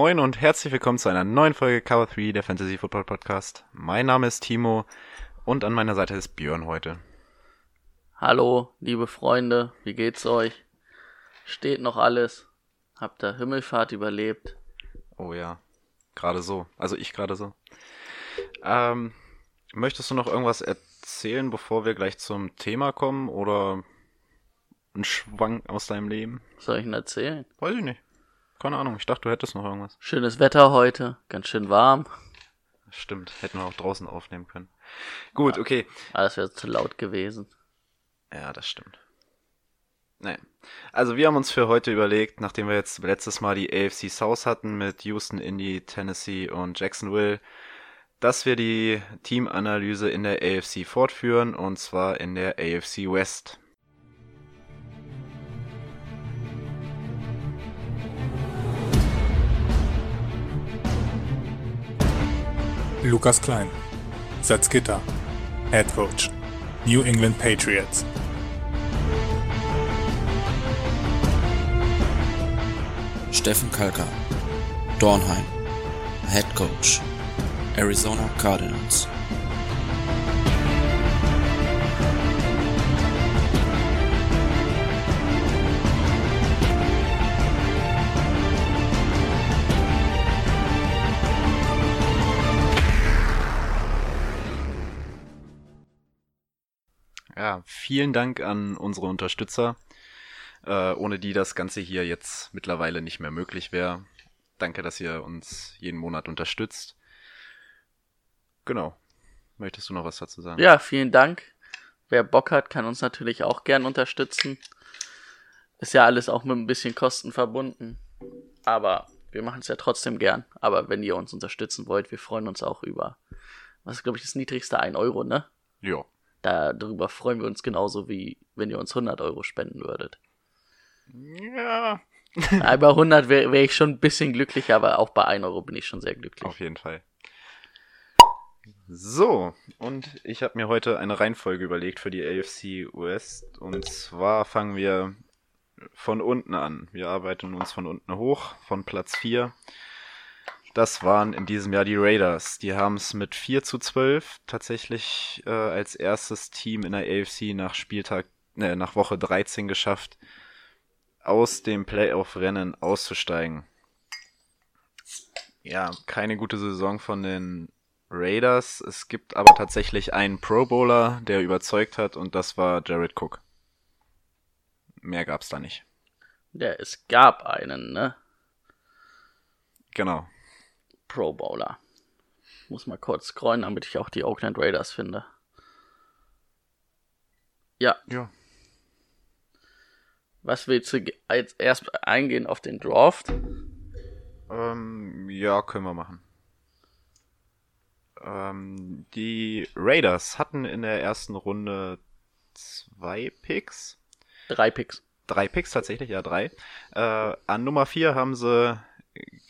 Moin und herzlich willkommen zu einer neuen Folge Cover 3 der Fantasy Football Podcast. Mein Name ist Timo und an meiner Seite ist Björn heute. Hallo, liebe Freunde, wie geht's euch? Steht noch alles? Habt ihr Himmelfahrt überlebt? Oh ja, gerade so. Also ich gerade so. Ähm, möchtest du noch irgendwas erzählen, bevor wir gleich zum Thema kommen oder ein Schwank aus deinem Leben? Was soll ich denn erzählen? Weiß ich nicht. Keine Ahnung, ich dachte, du hättest noch irgendwas. Schönes Wetter heute, ganz schön warm. Stimmt, hätten wir auch draußen aufnehmen können. Gut, Ja. okay. Aber es wäre zu laut gewesen. Ja, das stimmt. Naja. Also wir haben uns für heute überlegt, nachdem wir jetzt letztes Mal die AFC South hatten mit Houston, Indy, Tennessee und Jacksonville, dass wir die Teamanalyse in der AFC fortführen und zwar in der AFC West. Lukas Klein, Salzgitter, Head Coach, New England Patriots. Steffen Kalka, Dornheim, Head Coach, Arizona Cardinals. Ja, vielen Dank an unsere Unterstützer, äh, ohne die das Ganze hier jetzt mittlerweile nicht mehr möglich wäre. Danke, dass ihr uns jeden Monat unterstützt. Genau. Möchtest du noch was dazu sagen? Ja, vielen Dank. Wer Bock hat, kann uns natürlich auch gern unterstützen. Ist ja alles auch mit ein bisschen Kosten verbunden. Aber wir machen es ja trotzdem gern. Aber wenn ihr uns unterstützen wollt, wir freuen uns auch über, was ist, glaube ich, das niedrigste 1 Euro, ne? Ja. Darüber freuen wir uns genauso wie wenn ihr uns 100 Euro spenden würdet. Ja. Ja, bei 100 wäre wär ich schon ein bisschen glücklicher, aber auch bei 1 Euro bin ich schon sehr glücklich. Auf jeden Fall. So, und ich habe mir heute eine Reihenfolge überlegt für die AFC West. Und zwar fangen wir von unten an. Wir arbeiten uns von unten hoch, von Platz 4. Das waren in diesem Jahr die Raiders. Die haben es mit 4 zu 12 tatsächlich äh, als erstes Team in der AFC nach Spieltag, äh, nach Woche 13 geschafft, aus dem Playoff-Rennen auszusteigen. Ja, keine gute Saison von den Raiders. Es gibt aber tatsächlich einen Pro Bowler, der überzeugt hat, und das war Jared Cook. Mehr gab's da nicht. Ja, es gab einen, ne? Genau. Pro Bowler. Muss mal kurz scrollen, damit ich auch die Oakland Raiders finde. Ja, Ja. was willst du als erst eingehen auf den Draft? Ähm, ja, können wir machen. Ähm, die Raiders hatten in der ersten Runde zwei Picks. Drei Picks. Drei Picks tatsächlich, ja, drei. Äh, an Nummer vier haben sie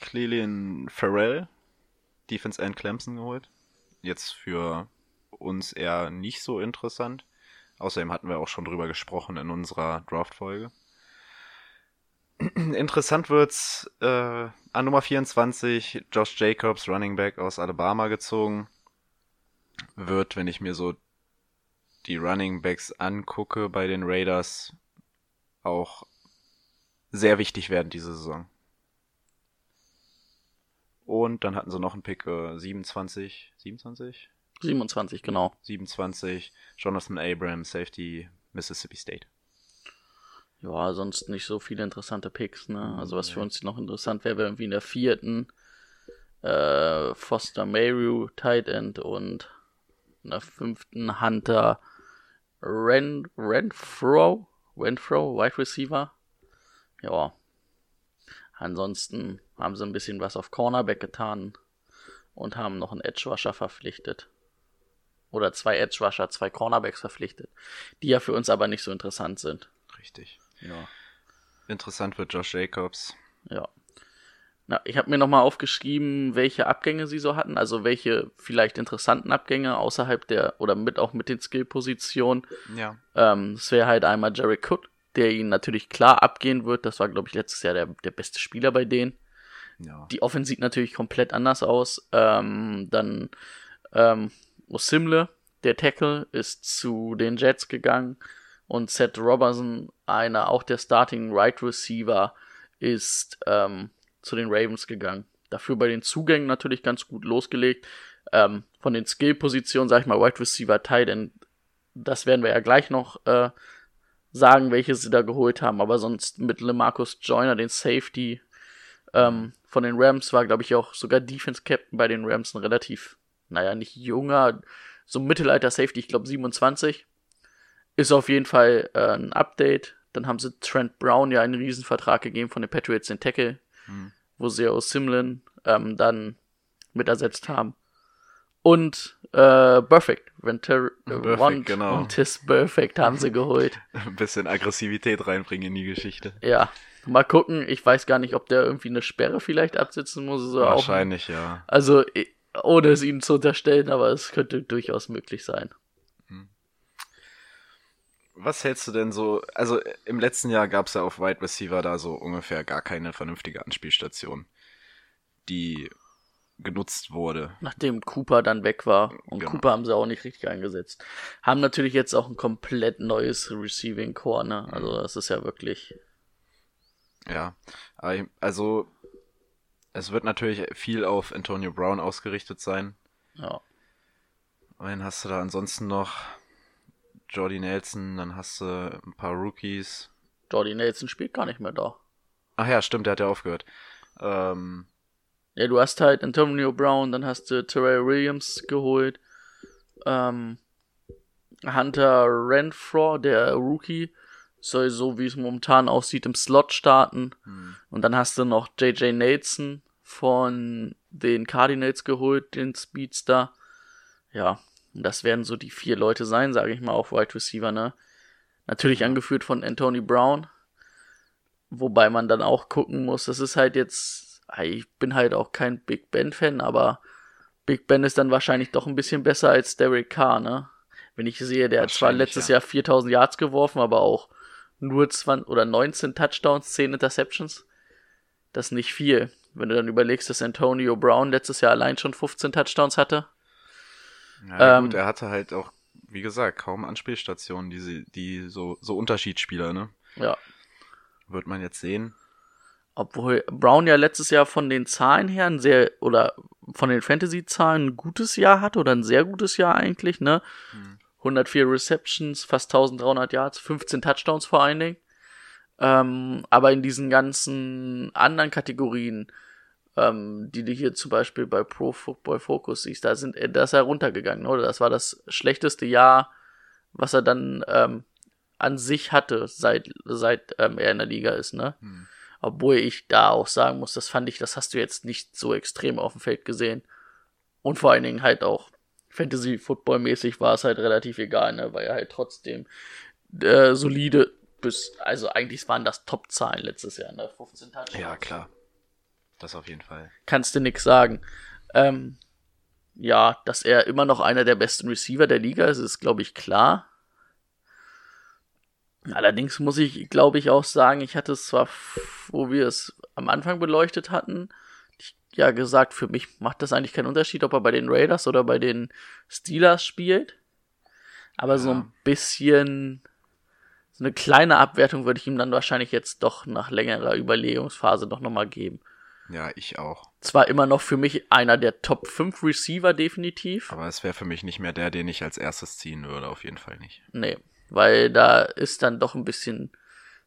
Clelin Farrell, Defense End Clemson geholt. Jetzt für uns eher nicht so interessant. Außerdem hatten wir auch schon drüber gesprochen in unserer Draft-Folge. Interessant wird's äh, an Nummer 24 Josh Jacobs, Running Back aus Alabama gezogen. Wird, wenn ich mir so die Running Backs angucke bei den Raiders, auch sehr wichtig werden diese Saison. Und dann hatten sie noch einen Pick äh, 27, 27? 27, genau. 27, Jonathan Abrams, Safety, Mississippi State. Ja, sonst nicht so viele interessante Picks, ne? Also was für uns noch interessant wäre, wäre irgendwie in der vierten äh, Foster Mayhew, Tight End und in der fünften Hunter Ren Renfro, Renfro, Wide Receiver. Ja. Ansonsten haben sie ein bisschen was auf Cornerback getan und haben noch einen Edge-Rusher verpflichtet. Oder zwei Edge-Rusher, zwei Cornerbacks verpflichtet, die ja für uns aber nicht so interessant sind. Richtig. Ja. Interessant wird Josh Jacobs. Ja. Na, ich habe mir nochmal aufgeschrieben, welche Abgänge sie so hatten, also welche vielleicht interessanten Abgänge außerhalb der oder mit auch mit den Skill-Positionen. Ja. Ähm, es wäre halt einmal Jerry Cook, der ihn natürlich klar abgehen wird. Das war, glaube ich, letztes Jahr der, der beste Spieler bei denen. Ja. Die Offense sieht natürlich komplett anders aus. Ähm, dann ähm, Osimle, der Tackle, ist zu den Jets gegangen. Und Seth Robertson, einer auch der Starting Right Receiver, ist ähm, zu den Ravens gegangen. Dafür bei den Zugängen natürlich ganz gut losgelegt. Ähm, von den Skill-Positionen, sag ich mal, Wide Receiver, Tight End, das werden wir ja gleich noch äh, sagen, welche sie da geholt haben. Aber sonst mit LeMarcus Joyner, den Safety ähm, von den Rams, war, glaube ich, auch sogar Defense Captain bei den Rams ein relativ, naja, nicht junger, so Mittelalter Safety, ich glaube 27. Ist auf jeden Fall äh, ein Update. Dann haben sie Trent Brown ja einen Riesenvertrag gegeben von den Patriots in Tackle, Hm. wo sie aus Simlin ähm, dann mit ersetzt haben. Und äh, Perfect, Venter Perfect, Want genau. und Tis Perfect haben sie geholt. Ein bisschen Aggressivität reinbringen in die Geschichte. Ja, mal gucken. Ich weiß gar nicht, ob der irgendwie eine Sperre vielleicht absitzen muss. Oder auch, Wahrscheinlich, ja. also, ohne es ihnen zu unterstellen, aber es könnte durchaus möglich sein. Was hältst du denn so? Also im letzten Jahr gab es ja auf Wide Receiver da so ungefähr gar keine vernünftige Anspielstation, die genutzt wurde. Nachdem Cooper dann weg war. Und Genau. Cooper haben sie auch nicht richtig eingesetzt. Haben natürlich jetzt auch ein komplett neues Receiving Core, ne? Also, das ist ja wirklich. Ja, also es wird natürlich viel auf Antonio Brown ausgerichtet sein. Ja. Wen hast du da ansonsten noch? Jordy Nelson, dann hast du ein paar Rookies. Jordy Nelson spielt gar nicht mehr da. Ach ja, stimmt, der hat ja aufgehört. Ähm, Ja, du hast halt Antonio Brown, dann hast du Terrell Williams geholt. Ähm, Hunter Renfro, der Rookie, soll so wie es momentan aussieht im Slot starten. Und dann hast du noch JJ Nelson von den Cardinals geholt, den Speedster. Ja, und das werden so die vier Leute sein, sage ich mal, auf Wide Receiver, ne? Natürlich angeführt von Anthony Brown. Wobei man dann auch gucken muss, das ist halt jetzt, ich bin halt auch kein Big Ben Fan, aber Big Ben ist dann wahrscheinlich doch ein bisschen besser als Derek Carr, ne? Wenn ich sehe, der hat zwar letztes ja. Jahr 4000 Yards geworfen, aber auch nur 20 oder 19 Touchdowns, 10 Interceptions. Das ist nicht viel. Wenn du dann überlegst, dass Antonio Brown letztes Jahr allein schon 15 Touchdowns hatte. ja, Ähm, gut, er hatte halt auch, wie gesagt, kaum Anspielstationen, die, sie- die so, so Unterschiedsspieler, ne? Ja. Wird man jetzt sehen. Obwohl Brown ja letztes Jahr von den Zahlen her ein sehr, oder von den Fantasy-Zahlen ein gutes Jahr hatte, oder ein sehr gutes Jahr eigentlich, ne? 104 Receptions, fast 1300 Yards, 15 Touchdowns vor allen Dingen. Ähm, aber in diesen ganzen anderen Kategorien, ähm, die du hier zum Beispiel bei Pro Football Focus siehst, da sind, da ist er runtergegangen, oder? Das war das schlechteste Jahr, was er dann ähm, an sich hatte, seit, seit ähm, er in der Liga ist, ne? Obwohl ich da auch sagen muss, das fand ich, das hast du jetzt nicht so extrem auf dem Feld gesehen. Und vor allen Dingen halt auch Fantasy-Football-mäßig war es halt relativ egal, ne? Weil er halt trotzdem äh, solide bis, also eigentlich waren das Top-Zahlen letztes Jahr, ne? 15 Touchdowns. Ja, klar. Das auf jeden Fall. Kannst du nix sagen. Ähm, ja, dass er immer noch einer der besten Receiver der Liga ist, ist, glaube ich, klar. Allerdings muss ich, glaube ich, auch sagen, ich hatte es zwar, wo wir es am Anfang beleuchtet hatten, ja gesagt, für mich macht das eigentlich keinen Unterschied, ob er bei den Raiders oder bei den Steelers spielt. Aber so Ja. ein bisschen, so eine kleine Abwertung würde ich ihm dann wahrscheinlich jetzt doch nach längerer Überlegungsphase doch nochmal geben. Ja, ich auch. Zwar immer noch für mich einer der Top 5 Receiver definitiv. Aber es wäre für mich nicht mehr der, den ich als erstes ziehen würde, auf jeden Fall nicht. Nee, weil da ist dann doch ein bisschen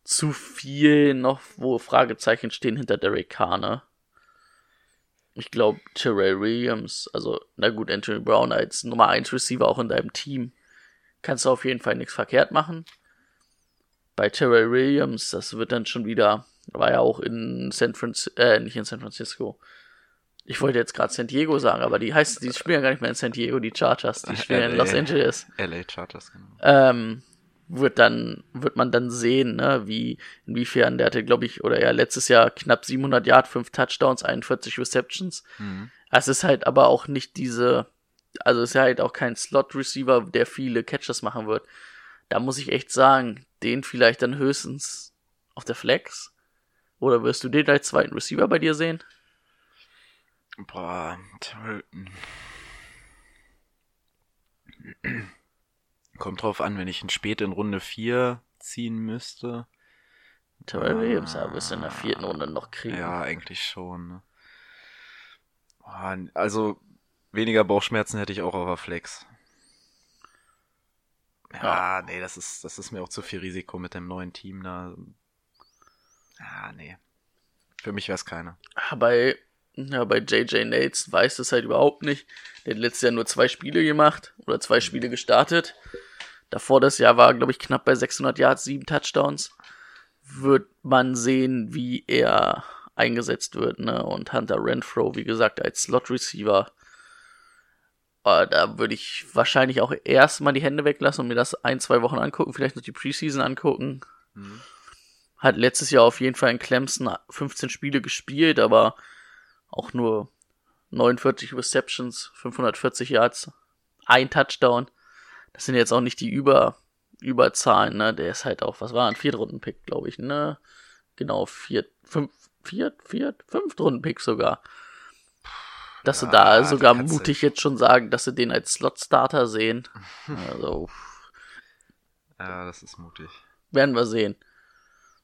zu viel noch, wo Fragezeichen stehen hinter Derek Carr, ne? Ich glaube, Terrell Williams, also, na gut, Anthony Brown als Nummer 1 Receiver auch in deinem Team, kannst du auf jeden Fall nichts verkehrt machen. Bei Terrell Williams, das wird dann schon wieder War ja auch in San Francisco, äh, nicht in San Francisco. Ich wollte jetzt gerade San Diego sagen, aber die heißt, die spielen ja gar nicht mehr in San Diego, die Chargers, die spielen in Los Angeles. LA Chargers, genau. Ähm, wird dann, wird man dann sehen, ne, wie, inwiefern, der hatte, glaube ich, oder ja, letztes Jahr knapp 700 Yard, 5 Touchdowns, 41 Receptions. Es ist halt aber auch nicht diese, also es ist ja halt auch kein Slot-Receiver, der viele Catches machen wird. Da muss ich echt sagen, den vielleicht dann höchstens auf der Flex. Oder wirst du den als zweiten Receiver bei dir sehen? Boah, Tilton. Kommt drauf an, wenn ich ihn spät in Runde 4 ziehen müsste. Terrell Williams, aber wirst du in der vierten Runde noch kriegen. Ja, eigentlich schon. Ne? Also, weniger Bauchschmerzen hätte ich auch auf der Flex. Ja, nee, das ist, das ist mir auch zu viel Risiko mit dem neuen Team da. Ja, nee. Für mich wäre es keine. Ah, Bei, ja, bei JJ Nates weiß es halt überhaupt nicht. Der hat letztes Jahr nur zwei Spiele gemacht oder zwei Spiele gestartet. Davor das Jahr war, glaube ich, knapp bei 600 Yards, sieben Touchdowns. Wird man sehen, wie er eingesetzt wird, ne? Und Hunter Renfro, wie gesagt, als Slot Receiver. Äh, da würde ich wahrscheinlich auch erstmal die Hände weglassen und mir das ein, zwei Wochen angucken, vielleicht noch die Preseason angucken. Hat letztes Jahr auf jeden Fall in Clemson 15 Spiele gespielt, aber auch nur 49 Receptions, 540 Yards, ein Touchdown. Das sind jetzt auch nicht die Über Überzahlen, ne? Der ist halt auch, was war ein Viertrunden-Pick, glaube ich, ne? Genau, vier, fünf, vier, vier, Fünftrunden-Pick sogar. Dass sie Ja, da die sogar mutig jetzt schon sagen, dass sie den als Slot-Starter sehen. Also, Ja, das ist mutig. werden wir sehen.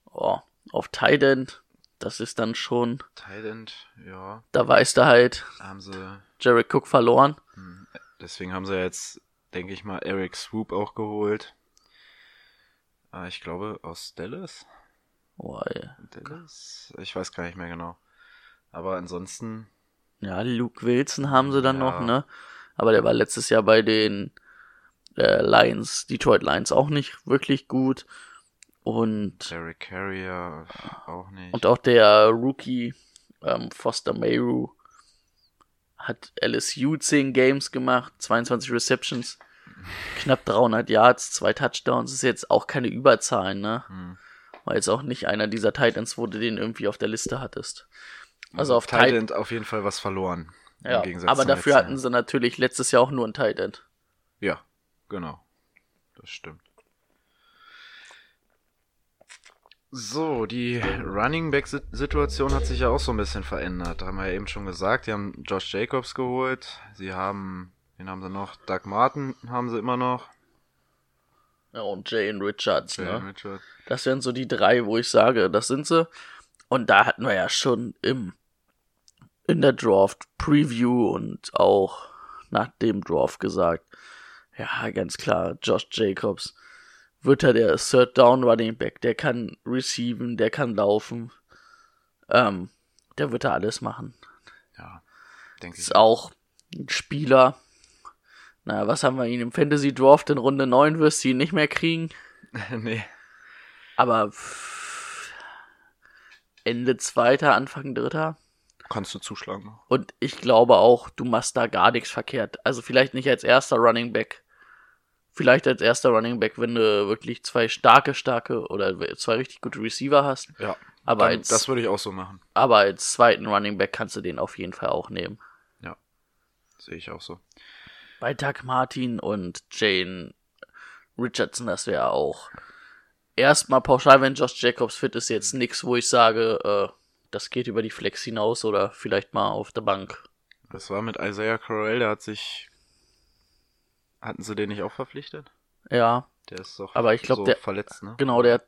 Oh, auf Tight End, das ist dann schon, Thailand, ja, da weißt du halt, haben sie, Jared Cook verloren. deswegen haben sie jetzt, denke ich mal, Eric Swoop auch geholt. Ah, ich glaube, aus Dallas? Oh, ey. Dallas? Ich weiß gar nicht mehr genau. Aber ansonsten, Ja, Luke Wilson haben sie dann Ja. noch, ne? Aber der war letztes Jahr bei den äh, Lions, Detroit Lions auch nicht wirklich gut. Und, Derek Carrier auch nicht. und auch der Rookie ähm, Foster Mayhew hat LSU 10 Games gemacht, 22 Receptions, knapp 300 Yards, zwei Touchdowns. Ist jetzt auch keine Überzahlen, ne? Hm. War jetzt auch nicht einer dieser Titans, wo du den irgendwie auf der Liste hattest. Also auf Tight Thailand auf jeden Fall was verloren. Ja, aber dafür hatten sie natürlich letztes Jahr auch nur ein Tight End. Jahr. Ja, genau. Das stimmt. So, die Running Back Situation hat sich ja auch so ein bisschen verändert. Haben wir ja eben schon gesagt. Die haben Josh Jacobs geholt. Sie haben, wen haben sie noch? Doug Martin haben sie immer noch. Ja, und Jane Richards, Jalen ne? Richard. Das wären so die drei, wo ich sage, das sind sie. Und da hatten wir ja schon im, in der Draft Preview und auch nach dem Draft gesagt, ja, ganz klar, Josh Jacobs wird er der Third Down Running Back, der kann receiven, der kann laufen. Ähm, der wird da alles machen. Ja, denke ich. ist auch ein Spieler. Na, was haben wir ihn im Fantasy Draft in Runde 9 wirst du ihn nicht mehr kriegen. nee. Aber Ende zweiter, Anfang dritter. Kannst du zuschlagen. Und ich glaube auch, du machst da gar nichts verkehrt. Also vielleicht nicht als erster Running Back. Vielleicht als erster Running Back, wenn du wirklich zwei starke, starke oder zwei richtig gute Receiver hast. Ja. Aber Dann, als, das würde ich auch so machen. aber als zweiten Running Back kannst du den auf jeden Fall auch nehmen. Sehe ich auch so. bei Doug Martin und Jane Richardson, das wäre auch erstmal pauschal, wenn Josh Jacobs fit ist, jetzt nichts, wo ich sage, äh, das geht über die Flex hinaus oder vielleicht mal auf der Bank. Das war mit Isaiah Correll, der hat sich. Hatten sie den nicht auch verpflichtet? Ja, Der ist doch Aber ich glaub, so der- verletzt, ne? genau, der hat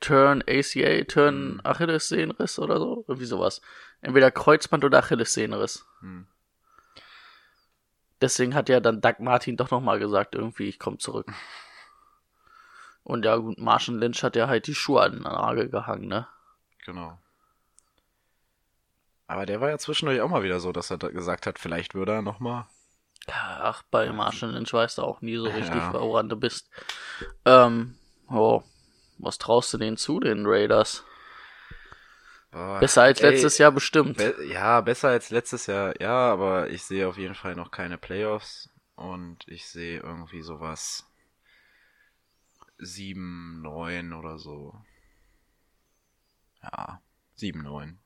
Turn ACA, Turn Hm. Achillessehnenriss oder so, irgendwie sowas. Entweder Kreuzband oder Achillessehnenriss. Hm. Deswegen hat ja dann Doug Martin doch nochmal gesagt, irgendwie, ich komme zurück. Und ja, gut, Marshall Lynch hat ja halt die Schuhe an den Nagel gehangen, ne? Genau. Aber der war ja zwischendurch auch mal wieder so, dass er gesagt hat, vielleicht würde er nochmal. Ach, bei Marshall Lynch weißt du auch nie so richtig, Ja. woran du bist. Ähm, oh, was traust du denen zu, den Raiders? Boah, Besser als ey, letztes Jahr bestimmt. Be ja, besser als letztes Jahr, ja, aber ich sehe auf jeden Fall noch keine Playoffs und ich sehe irgendwie sowas 7, 9 oder so. Ja, 7, 9.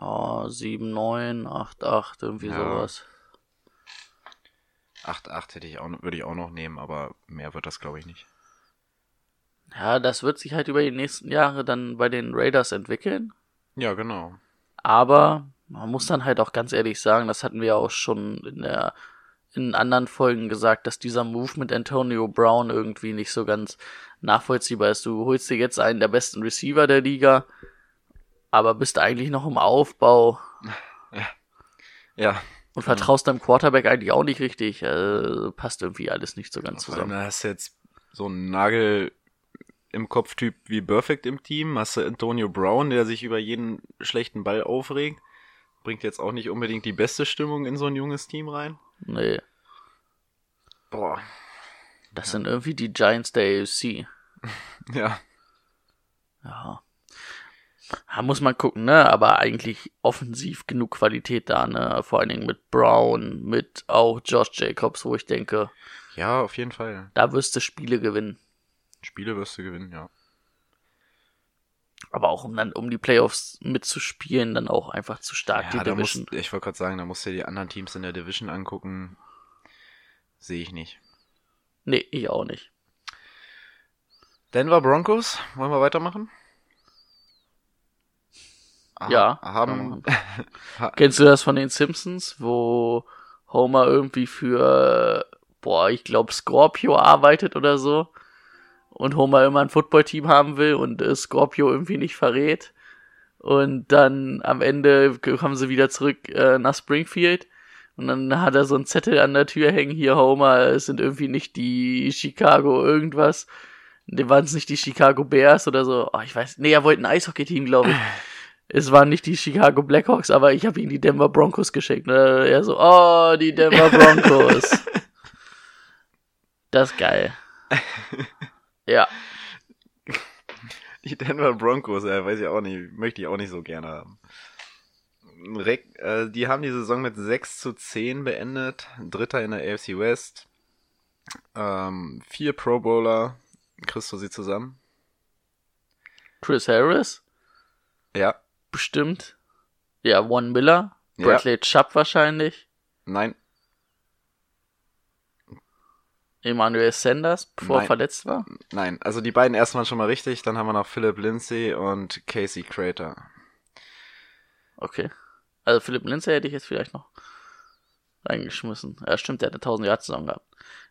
Oh, 7, 9, 8, 8, irgendwie Ja. sowas. 8, 8 hätte ich auch, würde ich auch noch nehmen, aber mehr wird das glaube ich nicht. Ja, das wird sich halt über die nächsten Jahre dann bei den Raiders entwickeln. Ja, genau. Aber man muss dann halt auch ganz ehrlich sagen, das hatten wir auch schon in der in anderen Folgen gesagt, dass dieser Move mit Antonio Brown irgendwie nicht so ganz nachvollziehbar ist. Du holst dir jetzt einen der besten Receiver der Liga, aber bist eigentlich noch im Aufbau Ja, und vertraust deinem Quarterback eigentlich auch nicht richtig. Äh, passt irgendwie alles nicht so ganz allem zusammen. da hast du jetzt so einen Nagel im Kopftyp wie Perfect im Team. Hast du Antonio Brown, der sich über jeden schlechten Ball aufregt. Bringt jetzt auch nicht unbedingt die beste Stimmung in so ein junges Team rein. Nee, Boah. das sind irgendwie die Giants der AFC. Ja. Ja. Da muss man gucken, ne? Aber eigentlich offensiv genug Qualität da, ne? Vor allen Dingen mit Brown, mit auch Josh Jacobs, wo ich denke, Ja, auf jeden Fall. da wirst du Spiele gewinnen. Spiele wirst du gewinnen, ja. Aber auch um dann, um die Playoffs mitzuspielen, dann auch einfach zu stark ja die da musst, Division. ich wollte gerade sagen, da musst du dir die anderen Teams in der Division angucken. Sehe ich nicht. Nee, ich auch nicht. Denver Broncos, wollen wir weitermachen? Ah, Ja, Haben. ha, Kennst du das von den Simpsons, wo Homer irgendwie für, boah, ich glaube Scorpio arbeitet oder so und Homer immer ein Footballteam haben will und äh, Scorpio irgendwie nicht verrät und dann am Ende kommen sie wieder zurück äh, nach Springfield und dann hat er so einen Zettel an der Tür hängen, hier Homer, es sind irgendwie nicht die Chicago irgendwas, dem waren es nicht die Chicago Bears oder so, oh, ich weiß, nee, er wollte ein Eishockey-Team, glaube ich. Es waren nicht die Chicago Blackhawks, aber ich habe ihm die Denver Broncos geschickt. Ne? Er so, oh, die Denver Broncos. das ist geil. Ja, Die Denver Broncos, äh, weiß ich auch nicht, möchte ich auch nicht so gerne haben. Rek äh, die haben die Saison mit 6 zu 10 beendet, Dritter in der AFC West. Ähm, vier Pro Bowler, kriegst du sie zusammen? Chris Harris, Ja, bestimmt. Ja, Von Miller, Ja. Bradley Chubb wahrscheinlich, nein, Emmanuel Sanders, bevor er Nein. verletzt war. nein. Also die beiden ersten waren schon mal richtig, dann haben wir noch Philip Lindsay und Casey Crater. Okay. Also Philipp Lindsay hätte ich jetzt vielleicht noch reingeschmissen. Ja, stimmt, der hat eine 1000 Jahre Saison gehabt.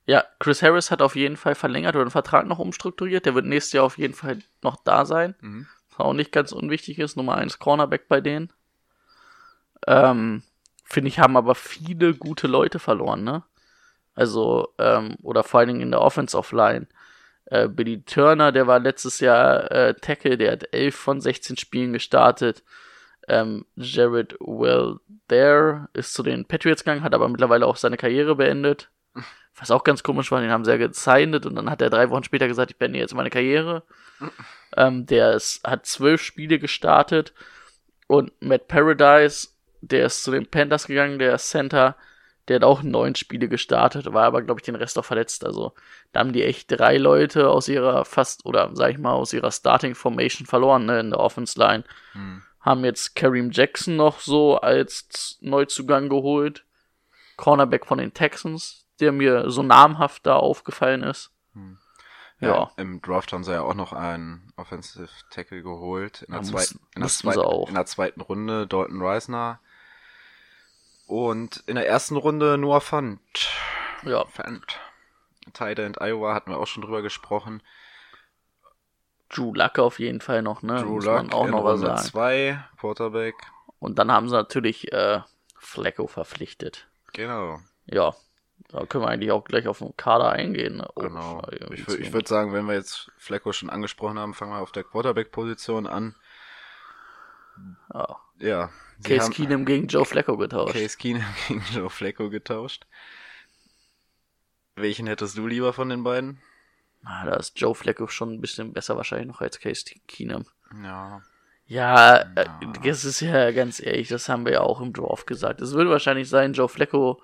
Ja, Chris Harris hat auf jeden Fall verlängert oder den Vertrag noch umstrukturiert. Der wird nächstes Jahr auf jeden Fall noch da sein. Mhm. Auch nicht ganz unwichtig ist. Nummer 1 Cornerback bei denen. Ähm, finde ich, haben aber viele gute Leute verloren, ne? Also, ähm, oder vor allen Dingen in der Offensive Line. Äh, Billy Turner, der war letztes Jahr äh, Tackle, der hat 11 von 16 Spielen gestartet. Ähm, Jared Well there ist zu den Patriots gegangen, hat aber mittlerweile auch seine Karriere beendet. Was auch ganz komisch war, den haben sie ja gesignet und dann hat er drei Wochen später gesagt, ich beende jetzt meine Karriere. Ähm, der ist, hat zwölf Spiele gestartet und Matt Paradise, der ist zu den Panthers gegangen, der Center, der hat auch neun Spiele gestartet, war aber, glaube ich, den Rest auch verletzt. Also da haben die echt drei Leute aus ihrer fast, oder sag ich mal, aus ihrer Starting Formation verloren, ne, in der Offense Line. Hm. Haben jetzt Kareem Jackson noch so als Neuzugang geholt. Cornerback von den Texans, der mir so namhaft da aufgefallen ist. Ja, Ja. Im Draft haben sie ja auch noch einen Offensive Tackle geholt. In der, zweiten, in, der zweiten, auch. in der zweiten Runde Dalton Reisner. Und in der ersten Runde Noah Fant. Ja, Fant. Tight End Iowa hatten wir auch schon drüber gesprochen. Drew Luck auf jeden Fall noch, ne? Drew Muss Luck auch in noch was Runde sagen. 2, Quarterback. Und dann haben sie natürlich äh, Flecko verpflichtet. Genau, Ja, da können wir eigentlich auch gleich auf den Kader eingehen. ne? Oh, genau. Ich, ich würde sagen, wenn wir jetzt Flecko schon angesprochen haben, fangen wir auf der Quarterback-Position an. ja. Ja. sie Case haben Keenum gegen Joe Flacco getauscht. Case Keenum gegen Joe Flacco getauscht. Welchen hättest du lieber von den beiden? Ah, da ist Joe Flacco schon ein bisschen besser wahrscheinlich noch als Case Keenum. Ja. Ja, äh, Ja. das ist ja ganz ehrlich, das haben wir ja auch im Draft gesagt. Es wird wahrscheinlich sein, Joe Flacco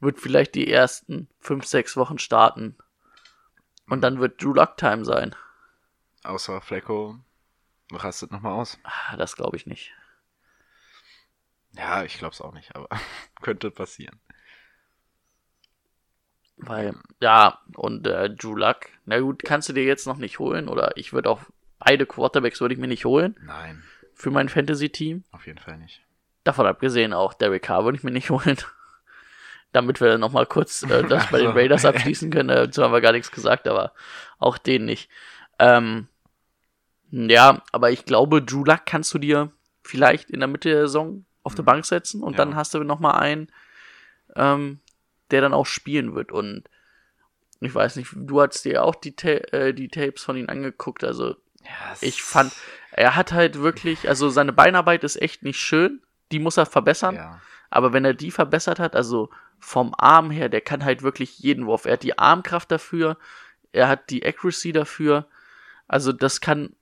wird vielleicht die ersten fünf, sechs Wochen starten. Und dann wird Drew Luck Time sein. Außer Flecko rastet nochmal aus. Ah, das glaube ich nicht. Ja, ich glaube es auch nicht, aber könnte passieren. Weil, ja, und äh, Drew Luck, na gut, kannst du dir jetzt noch nicht holen. Oder ich würde auch, beide Quarterbacks würde ich mir nicht holen Nein, für mein Fantasy-Team. auf jeden Fall nicht. Davon abgesehen auch Derek Carr würde ich mir nicht holen. Damit wir noch mal kurz äh, das bei den Also, Raiders abschließen können. Äh, Dazu haben wir gar nichts gesagt, aber auch den nicht. Ähm, ja, aber ich glaube, Drew Luck kannst du dir vielleicht in der Mitte der Saison auf die Bank setzen und Mhm. Ja. dann hast du noch mal einen, ähm, der dann auch spielen wird. Und ich weiß nicht, du hast dir auch die, Ta äh, die Tapes von ihm angeguckt. Also Ja, es- ich fand, er hat halt wirklich, also seine Beinarbeit ist echt nicht schön. Die muss er verbessern. Ja. Aber wenn er die verbessert hat, also vom Arm her, der kann halt wirklich jeden Wurf. Er hat die Armkraft dafür, er hat die Accuracy dafür. Also das kann,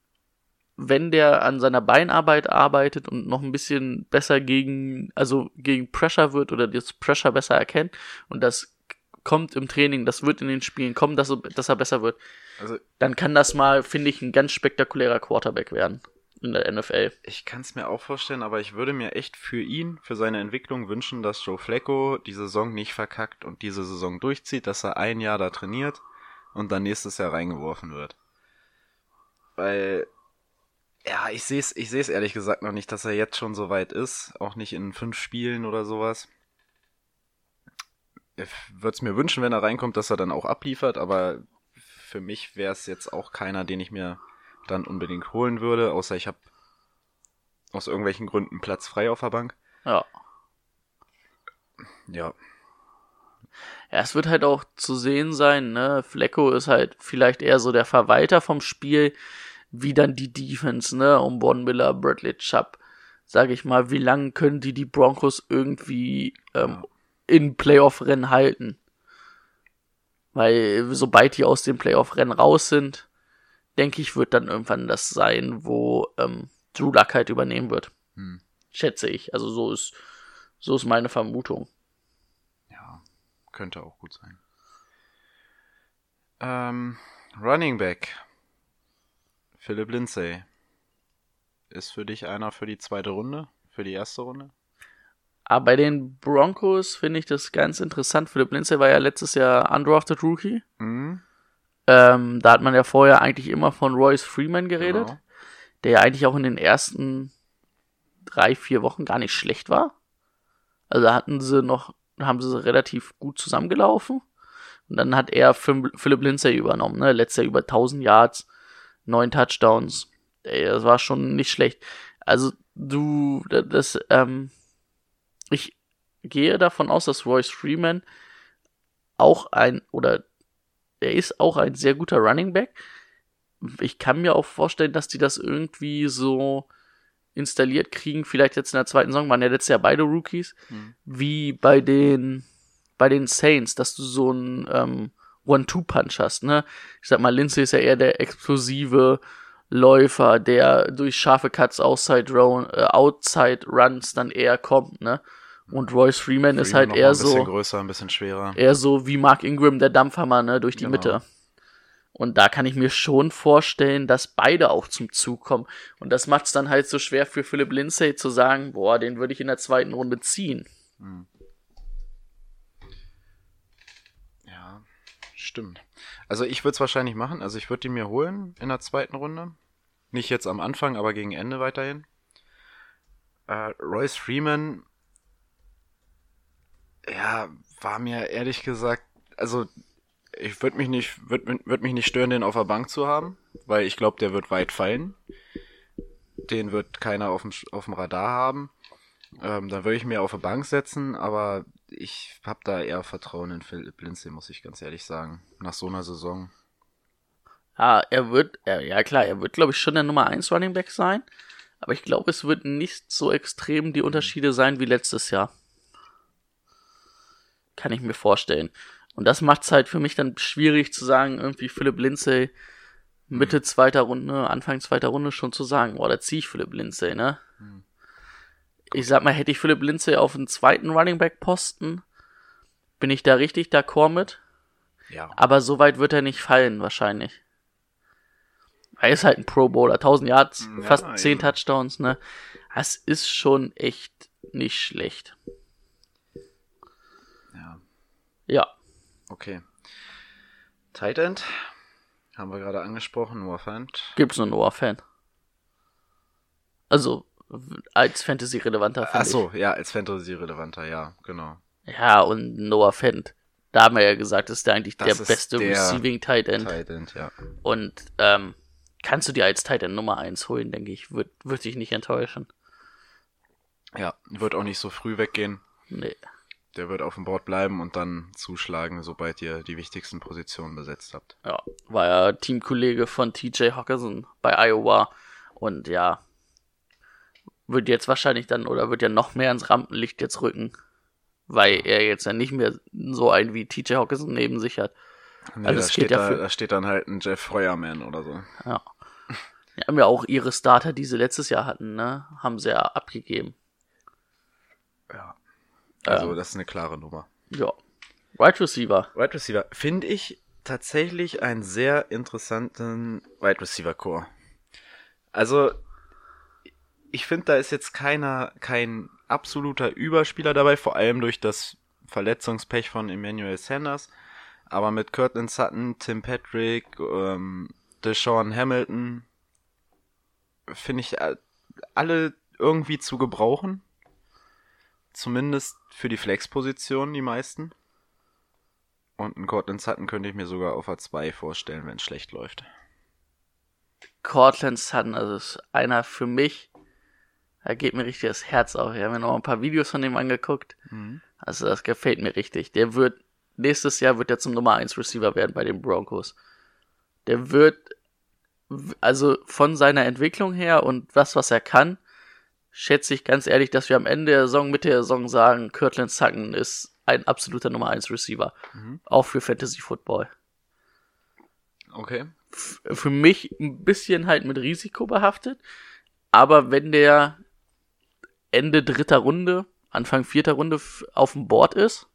wenn der an seiner Beinarbeit arbeitet und noch ein bisschen besser gegen, also gegen Pressure wird oder das Pressure besser erkennt und das kommt im Training, das wird in den Spielen kommen, dass, er- dass er besser wird, Also dann kann das mal, finde ich, ein ganz spektakulärer Quarterback werden in der NFL. ich kann es mir auch vorstellen, aber ich würde mir echt für ihn, für seine Entwicklung wünschen, dass Joe Flacco die Saison nicht verkackt und diese Saison durchzieht, dass er ein Jahr da trainiert und dann nächstes Jahr reingeworfen wird. Weil, ja, ich sehe es ich seh's ehrlich gesagt noch nicht, dass er jetzt schon so weit ist, auch nicht in fünf Spielen oder sowas. Ich würde es mir wünschen, wenn er reinkommt, dass er dann auch abliefert, aber für mich wäre es jetzt auch keiner, den ich mir dann unbedingt holen würde, außer ich habe aus irgendwelchen Gründen Platz frei auf der Bank. Ja. Ja, Ja, es wird halt auch zu sehen sein, ne? Flecko ist halt vielleicht eher so der Verwalter vom Spiel, wie dann die Defense, ne? Um Von Miller, Bradley Chubb, sag ich mal, wie lange können die die Broncos irgendwie ähm, in Playoff-Rennen halten? Weil sobald die aus dem Playoff-Rennen raus sind, denke ich, wird dann irgendwann das sein, wo ähm, Drew Luck halt übernehmen wird. Hm. Schätze ich. Also so ist, so ist meine Vermutung. ja, könnte auch gut sein. Ähm, Running Back. Philip Lindsay. Ist für dich einer für die zweite Runde? Für die erste Runde? Aber bei den Broncos finde ich das ganz interessant. Philipp Lindsay war ja letztes Jahr undrafted Rookie. Mhm. Ähm, da hat man ja vorher eigentlich immer von Royce Freeman geredet, Genau. der ja eigentlich auch in den ersten drei, vier Wochen gar nicht schlecht war. Also hatten sie noch, haben sie relativ gut zusammengelaufen. Und dann hat er Phil- Philip Lindsay übernommen, ne? Letztes Jahr über 1000 Yards, neun Touchdowns. Ey, das war schon nicht schlecht. Also du, das, ähm, ich gehe davon aus, dass Royce Freeman auch ein, oder er ist auch ein sehr guter Running Back. Ich kann mir auch vorstellen, dass die das irgendwie so installiert kriegen, vielleicht jetzt in der zweiten Saison, waren ja letztes Jahr beide Rookies, Mhm. wie bei den, bei den Saints, dass du so einen ähm, One-Two-Punch hast, ne? Ich sag mal, Lindsay ist ja eher der explosive Läufer, der durch scharfe Cuts Outside, Run, äh, Outside Runs dann eher kommt, ne? Und Royce Freeman ist Für ihn halt eher ein bisschen so größer, ein bisschen schwerer. eher so wie Mark Ingram, der Dampfhammer, ne, durch die Genau. Mitte. Und da kann ich mir schon vorstellen, dass beide auch zum Zug kommen. Und das macht es dann halt so schwer für Philip Lindsay zu sagen, boah, den würde ich in der zweiten Runde ziehen. Ja, stimmt. Also ich würde es wahrscheinlich machen. Also ich würde ihn mir holen in der zweiten Runde. Nicht jetzt am Anfang, aber gegen Ende weiterhin. Äh, Royce Freeman, ja, war mir ehrlich gesagt, also ich würde mich nicht, würde würd mich nicht stören, den auf der Bank zu haben, weil ich glaube, der wird weit fallen. Den wird keiner auf dem, auf dem Radar haben. Ähm, dann würde ich mir auf der Bank setzen, aber ich habe da eher Vertrauen in Philipp Lindsay, muss ich ganz ehrlich sagen. Nach so einer Saison. Ja, er wird, ja, ja klar, er wird, glaube ich, schon der Nummer 1 Running Back sein. Aber ich glaube, es wird nicht so extrem die Unterschiede sein wie letztes Jahr. Kann ich mir vorstellen. Und das macht es halt für mich dann schwierig zu sagen, irgendwie Philipp Lindsay Mitte Mhm. zweiter Runde, Anfang zweiter Runde schon zu sagen, boah, da ziehe ich Philipp Lindsay, ne? Mhm. Ich sag mal, hätte ich Philipp Lindsay auf den zweiten Running Back Posten, bin ich da richtig d'accord mit. Ja. Aber so weit wird er nicht fallen, wahrscheinlich. Er ist halt ein Pro Bowler, 1000 Yards, Ja, fast 10 eben. Touchdowns, ne? Das ist schon echt nicht schlecht. Ja. Okay. Tight End. Haben wir gerade angesprochen, Noah Fant. gibt's nur Noah-Fan. Also, w- als Fantasy-relevanter Ach finde so, ja, als Fantasy-relevanter, ja, genau. ich. Ja, und Noah Fent. Da haben wir ja gesagt, ist der eigentlich Das der beste der Receiving Tight End. Tight End, ja. Und ähm, kannst du dir als Tight End Nummer 1 holen, denke ich. Wird, wird dich nicht enttäuschen. Ja, wird auch nicht so früh weggehen. Nee. Der wird auf dem Board bleiben und dann zuschlagen, sobald ihr die wichtigsten Positionen besetzt habt. Ja, war ja Teamkollege von TJ Hawkinson bei Iowa. Und ja, wird jetzt wahrscheinlich dann oder wird ja noch mehr ins Rampenlicht jetzt rücken. Weil er jetzt ja nicht mehr so einen wie TJ Hawkinson neben sich hat. Nee, Also da, steht ja da, da steht dann halt ein Jeff Feuerman oder so. Ja. Die haben ja auch ihre Starter, die sie letztes Jahr hatten, ne? Haben sie ja abgegeben. Ja. Also, Ähm. das ist eine klare Nummer. Ja. Wide Receiver. Wide Receiver finde ich tatsächlich einen sehr interessanten Wide Receiver Core. Also ich finde, da ist jetzt keiner kein absoluter Überspieler dabei, vor allem durch das Verletzungspech von Emmanuel Sanders. Aber mit Cortland Sutton, Tim Patrick, ähm, Deshaun Hamilton finde ich äh, alle irgendwie zu gebrauchen. Zumindest für die Flex-Position, die meisten. Und einen Cortland Sutton könnte ich mir sogar auf A2 vorstellen, wenn es schlecht läuft. Cortland Sutton, also ist einer für mich, da geht mir richtig das Herz auf. Ich habe mir noch ein paar Videos von dem angeguckt. Also das gefällt mir richtig. Der wird, nächstes Jahr wird er zum Nummer 1 Receiver werden bei den Broncos. Der wird, also von seiner Entwicklung her und was, was er kann, schätze ich ganz ehrlich, dass wir am Ende der Saison, Mitte der Saison sagen, Cortland Sutton ist ein absoluter Nummer 1 Receiver. Auch für Fantasy Football. Okay. für mich ein bisschen halt mit Risiko behaftet. Aber wenn der Ende dritter Runde, Anfang vierter Runde f- auf dem Board ist,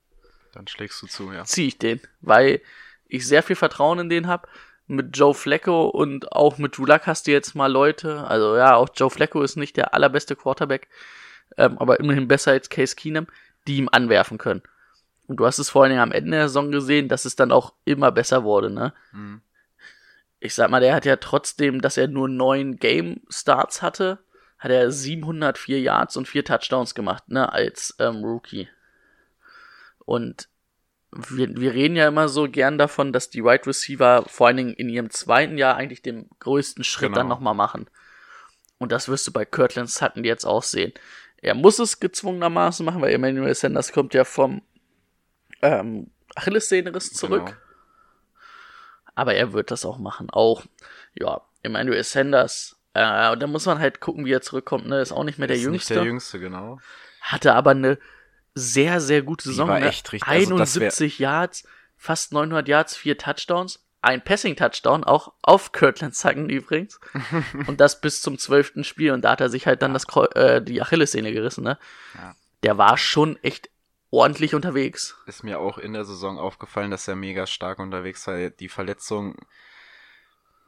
Dann schlägst du zu, ja. ziehe ich den, weil ich sehr viel Vertrauen in den habe. Mit Joe Flacco und auch mit Drew Luck hast du jetzt mal Leute, also ja, auch Joe Flacco ist nicht der allerbeste Quarterback, ähm, aber immerhin besser als Case Keenum, die ihm anwerfen können. Und du hast es vor allen Dingen am Ende der Saison gesehen, dass es dann auch immer besser wurde, ne? Mhm. ich sag mal, der hat ja trotzdem, dass er nur neun Game Starts hatte, hat er 704 Yards und vier Touchdowns gemacht, ne, als ähm, Rookie. Und wir, wir reden ja immer so gern davon, dass die Wide Receiver vor allen Dingen in ihrem zweiten Jahr eigentlich den größten Schritt Genau. dann nochmal machen. Und das wirst du bei Kirtland Sutton jetzt auch sehen. Er muss es gezwungenermaßen machen, weil Emmanuel Sanders kommt ja vom ähm, Achillessehnenriss zurück. Genau. Aber er wird das auch machen. Auch, ja, Emmanuel Sanders. Äh, und da muss man halt gucken, wie er zurückkommt. Ne? Ist auch nicht mehr der ist Jüngste. nicht der Jüngste, genau. Hatte aber eine sehr, sehr gute Saison. war ne? echt richtig- also das wär- 71 Yards, fast 900 Yards, vier Touchdowns. Ein Passing-Touchdown, auch auf Kirtland Sutton übrigens. und das bis zum zwölften Spiel. Und da hat er sich halt dann das Kreu äh, die Achillessehne gerissen. Ne? Ja. Der war schon echt ordentlich unterwegs. Ist mir auch in der Saison aufgefallen, dass er mega stark unterwegs war. Die Verletzung.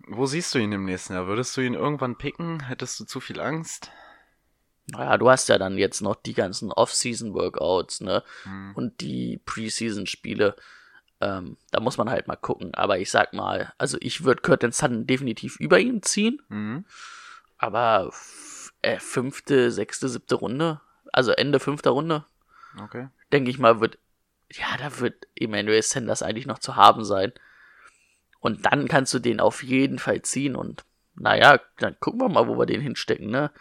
Wo siehst du ihn im nächsten Jahr? Würdest du ihn irgendwann picken? Hättest du zu viel Angst? Naja, du hast ja dann jetzt noch die ganzen Off-Season-Workouts, ne? Hm. Und die Preseason-Spiele. Ähm, da muss man halt mal gucken. Aber ich sag mal, also ich würde Curtin Sutton definitiv über ihn ziehen. Mhm. Aber äh, fünfte, sechste, siebte Runde, also Ende fünfter Runde, Okay. denke ich mal, wird, ja, da wird Emmanuel Sanders eigentlich noch zu haben sein. Und dann kannst du den auf jeden Fall ziehen und naja, dann gucken wir mal, wo wir den hinstecken, ne?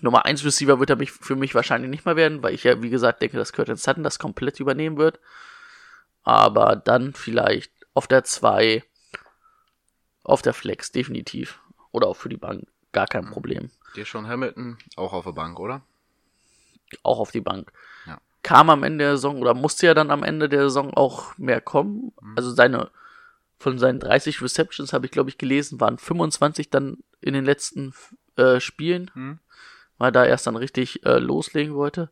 Nummer 1 Receiver wird er mich, für mich wahrscheinlich nicht mehr werden, weil ich ja, wie gesagt, denke, dass Curtin Sutton das komplett übernehmen wird. Aber dann vielleicht auf der 2, auf der Flex, definitiv. Oder auch für die Bank, gar kein Problem. Dir schon Hamilton, auch auf der Bank, oder? auch auf die Bank. Ja. kam am Ende der Saison oder musste ja dann am Ende der Saison auch mehr kommen. Also seine, von seinen 30 Receptions habe ich, glaube ich, gelesen, waren 25 dann in den letzten äh, Spielen, Mhm. Weil er da erst dann richtig äh, loslegen wollte.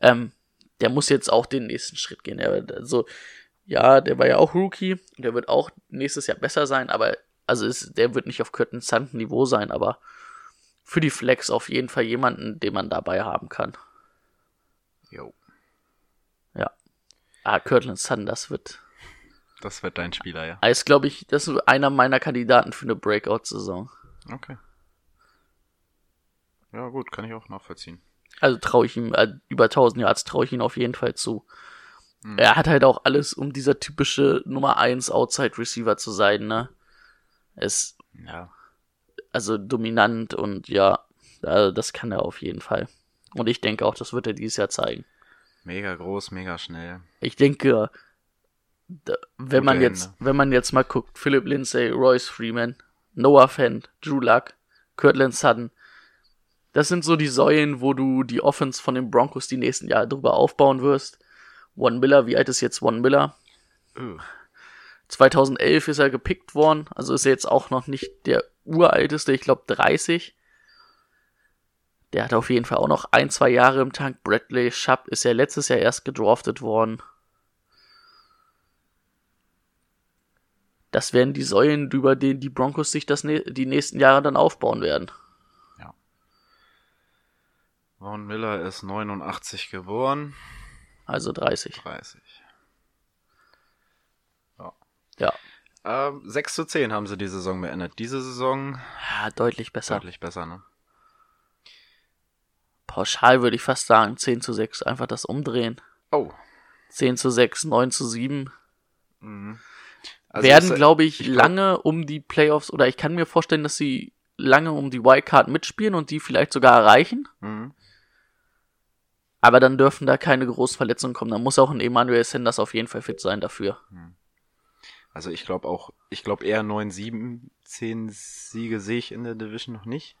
Ähm, der muss jetzt auch den nächsten Schritt gehen. Er, wird- also, ja, der war ja auch Rookie, der wird auch nächstes Jahr besser sein, aber also ist, der wird nicht auf Curtin Sand Niveau sein, aber für die Flex auf jeden Fall jemanden, den man dabei haben kann. Jo, Ah, Kirtland Sun, das wird. das wird dein Spieler, ja. Ist, glaube ich, das ist einer meiner Kandidaten für eine Breakout-Saison. Okay. Ja, gut, kann ich auch nachvollziehen. Also traue ich ihm, äh, über 1000 Yards traue ich ihm auf jeden Fall zu. Er hat halt auch alles, um dieser typische Nummer 1 Outside Receiver zu sein, ne? Ist Ja. also dominant und ja, äh, das kann er auf jeden Fall. Und ich denke auch, das wird er dieses Jahr zeigen. Mega groß, mega schnell. Ich denke, wenn Gute man jetzt, Hände. wenn man jetzt mal guckt, Philip Lindsay, Royce Freeman, Noah Fent, Drew Luck, Kirtland Sutton, das sind so die Säulen, wo du die Offense von den Broncos die nächsten Jahre drüber aufbauen wirst. One Miller, wie alt ist jetzt One Miller? Uh, 2011 ist er gepickt worden, also ist er jetzt auch noch nicht der uralteste, ich glaube 30. Der hat auf jeden Fall auch noch ein, zwei Jahre im Tank. Bradley Schapp ist ja letztes Jahr erst gedraftet worden. Das werden die Säulen, über die die Broncos sich das die nächsten Jahre dann aufbauen werden. Von Miller ist 89 geboren. Also 30. 30. Ja, Ähm, 6 zu 10 haben sie die Saison beendet. Diese Saison ja deutlich besser. deutlich besser, ne? Pauschal würde ich fast sagen 10 zu 6. Einfach das umdrehen. Oh. 10 zu 6, 9 zu 7. Mhm. Also werden, glaube ich, ich glaub- lange um die Playoffs oder ich kann mir vorstellen, dass sie lange um die Wildcard mitspielen und die vielleicht sogar erreichen. Mhm. Aber dann dürfen da keine großen Verletzungen kommen. Dann muss auch ein Emmanuel Sanders auf jeden Fall fit sein dafür. Also ich glaube auch, ich glaube eher 9-7, 10 Siege sehe ich in der Division noch nicht.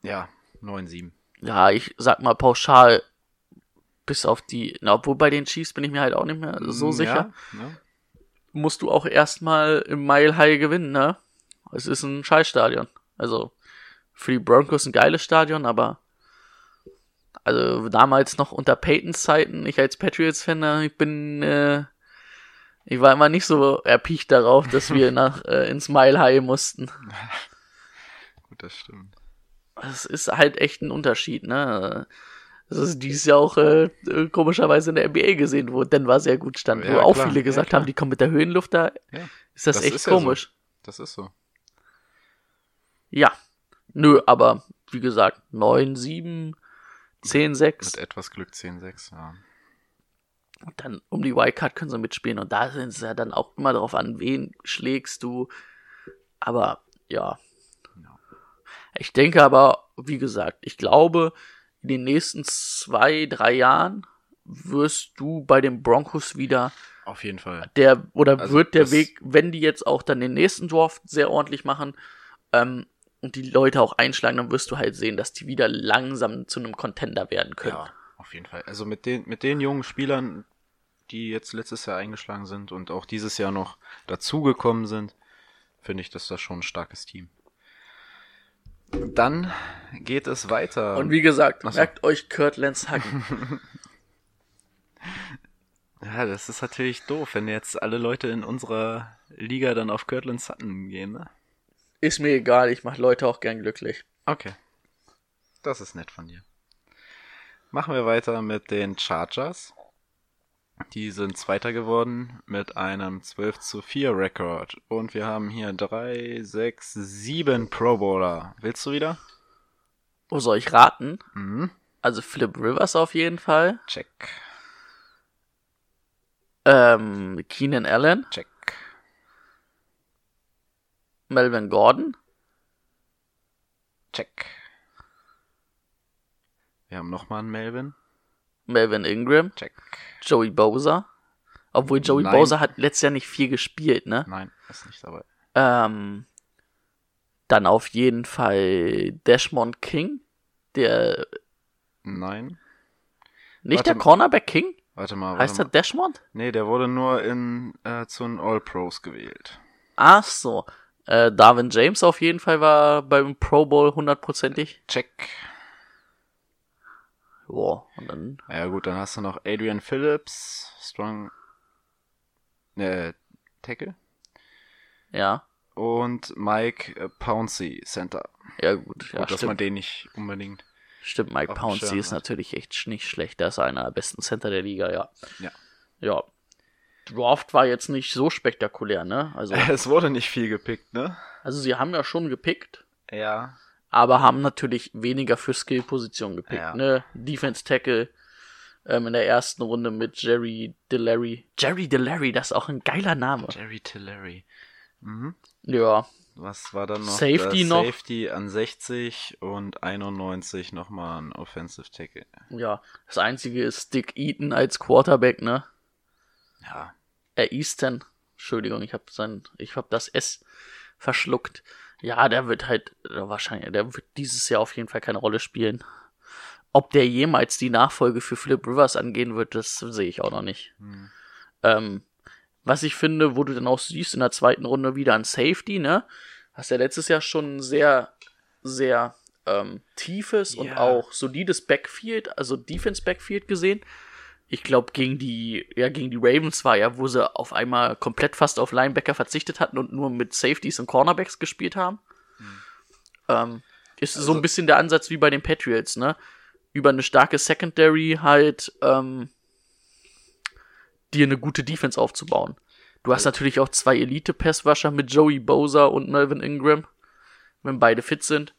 Ja, 9-7. Ja, ich sag mal pauschal bis auf die, na, obwohl bei den Chiefs bin ich mir halt auch nicht mehr so Mm, sicher. Ja, ne? Musst du auch erstmal im Mile High gewinnen, ne? Es ist ein Scheißstadion. Also für die Broncos ein geiles Stadion, aber also damals noch unter Peytons Zeiten, ich als Patriots-Fan, äh, ich bin, äh, ich war immer nicht so erpicht darauf, dass wir nach äh, ins Mile High mussten. Gut, das stimmt. Es ist halt echt ein Unterschied, ne? Das ist dieses Jahr auch äh, komischerweise in der NBA gesehen, wo Denver sehr gut stand, Ja, wo auch klar, viele ja, gesagt klar. haben, die kommen mit der Höhenluft da. Ja, Ist das, Das echt ist ja so. komisch. das ist so. Ja. Nö, aber wie gesagt, 9, 7, 10, 6. Mit etwas Glück 10-6, ja. Und dann um die Wildcard können sie mitspielen. Und da sind es ja dann auch immer darauf an, wen schlägst du. Aber ja. Ich denke aber, wie gesagt, ich glaube, in den nächsten zwei, drei Jahren wirst du bei den Broncos wieder Auf jeden Fall. der oder Also wird der Weg, wenn die jetzt auch dann den nächsten Draft sehr ordentlich machen ähm, und die Leute auch einschlagen, dann wirst du halt sehen, dass die wieder langsam zu einem Contender werden können. Ja, auf jeden Fall. Also mit den, mit den jungen Spielern, die jetzt letztes Jahr eingeschlagen sind und auch dieses Jahr noch dazugekommen sind, finde ich, dass das schon ein starkes Team. Dann geht es weiter. Und wie gesagt, Ach so. merkt euch Kurt Lenz Hacken. ja, das ist natürlich doof, wenn jetzt alle Leute in unserer Liga dann auf Kirtland Sutton gehen, ne? Ist mir egal, ich mache Leute auch gern glücklich. Okay. Das ist nett von dir. Machen wir weiter mit den Chargers. Die sind Zweiter geworden mit einem 12 zu 4 Rekord. Und wir haben hier 3, 6, 7 Pro Bowler. Willst du wieder? Wo soll ich raten? Mhm. Also Philip Rivers auf jeden Fall. Check. Ähm, Keenan Allen, Check. Melvin Gordon, Check. Wir haben nochmal einen Melvin. Melvin Ingram, Check. Joey Bosa. Obwohl Joey Nein. Bosa hat letztes Jahr nicht viel gespielt, ne? Nein, ist nicht dabei. Ähm, dann auf jeden Fall Dashmond King, der Nein. Nicht Warte der. Cornerback King? Warte mal. Warte Heißt er mal. Dashmond? Nee, der wurde nur in, äh, zu den All-Pros gewählt. Ach so. Äh, Darwin James auf jeden Fall war beim Pro Bowl hundertprozentig. Check. Boah, und dann, Ja gut, dann hast du noch Adrian Phillips, Strong äh, Tackle ja. und Mike äh, Pouncey, Center. Ja, gut, ja, gut, dass man stimmt. den nicht unbedingt. Stimmt, Mike Pouncey ist natürlich echt nicht schlecht. Der ist einer der besten Center der Liga, ja. Ja. Ja. Draft war jetzt nicht so spektakulär, ne? Also, Es wurde nicht viel gepickt, ne? also sie haben ja schon gepickt, Ja. aber haben natürlich weniger für Skill-Positionen gepickt, Ja. ne? Defense Tackle ähm, in der ersten Runde mit Jerry DeLarry. Jerry DeLarry, das ist auch ein geiler Name. Jerry Tillery. Mhm. Ja, Was war dann noch? Safety Äh, noch. Safety an 60 und 91 nochmal ein Offensive Tackle. ja. Das einzige ist Dick Eaton als Quarterback, ne? Ja. Äh, Easton. Entschuldigung, ich habe sein, ich habe das S verschluckt. Ja, der wird halt äh, wahrscheinlich, der wird dieses Jahr auf jeden Fall keine Rolle spielen. Ob der jemals die Nachfolge für Philip Rivers angehen wird, das sehe ich auch noch nicht. Ähm, was ich finde, wo du dann auch siehst in der zweiten Runde wieder ein Safety, ne? Hast ja letztes Jahr schon ein sehr, sehr ähm, tiefes und Ja. auch solides Backfield, also Defense Backfield gesehen. Ich glaube, gegen die, ja, gegen die Ravens war ja, wo sie auf einmal komplett fast auf Linebacker verzichtet hatten und nur mit Safeties und Cornerbacks gespielt haben. Ähm, ist so ein bisschen der Ansatz wie bei den Patriots, ne? Über eine starke Secondary halt ähm, dir eine gute Defense aufzubauen. Du hast natürlich auch zwei Elite-Passwasher mit Joey Bosa und Melvin Ingram, wenn beide fit sind.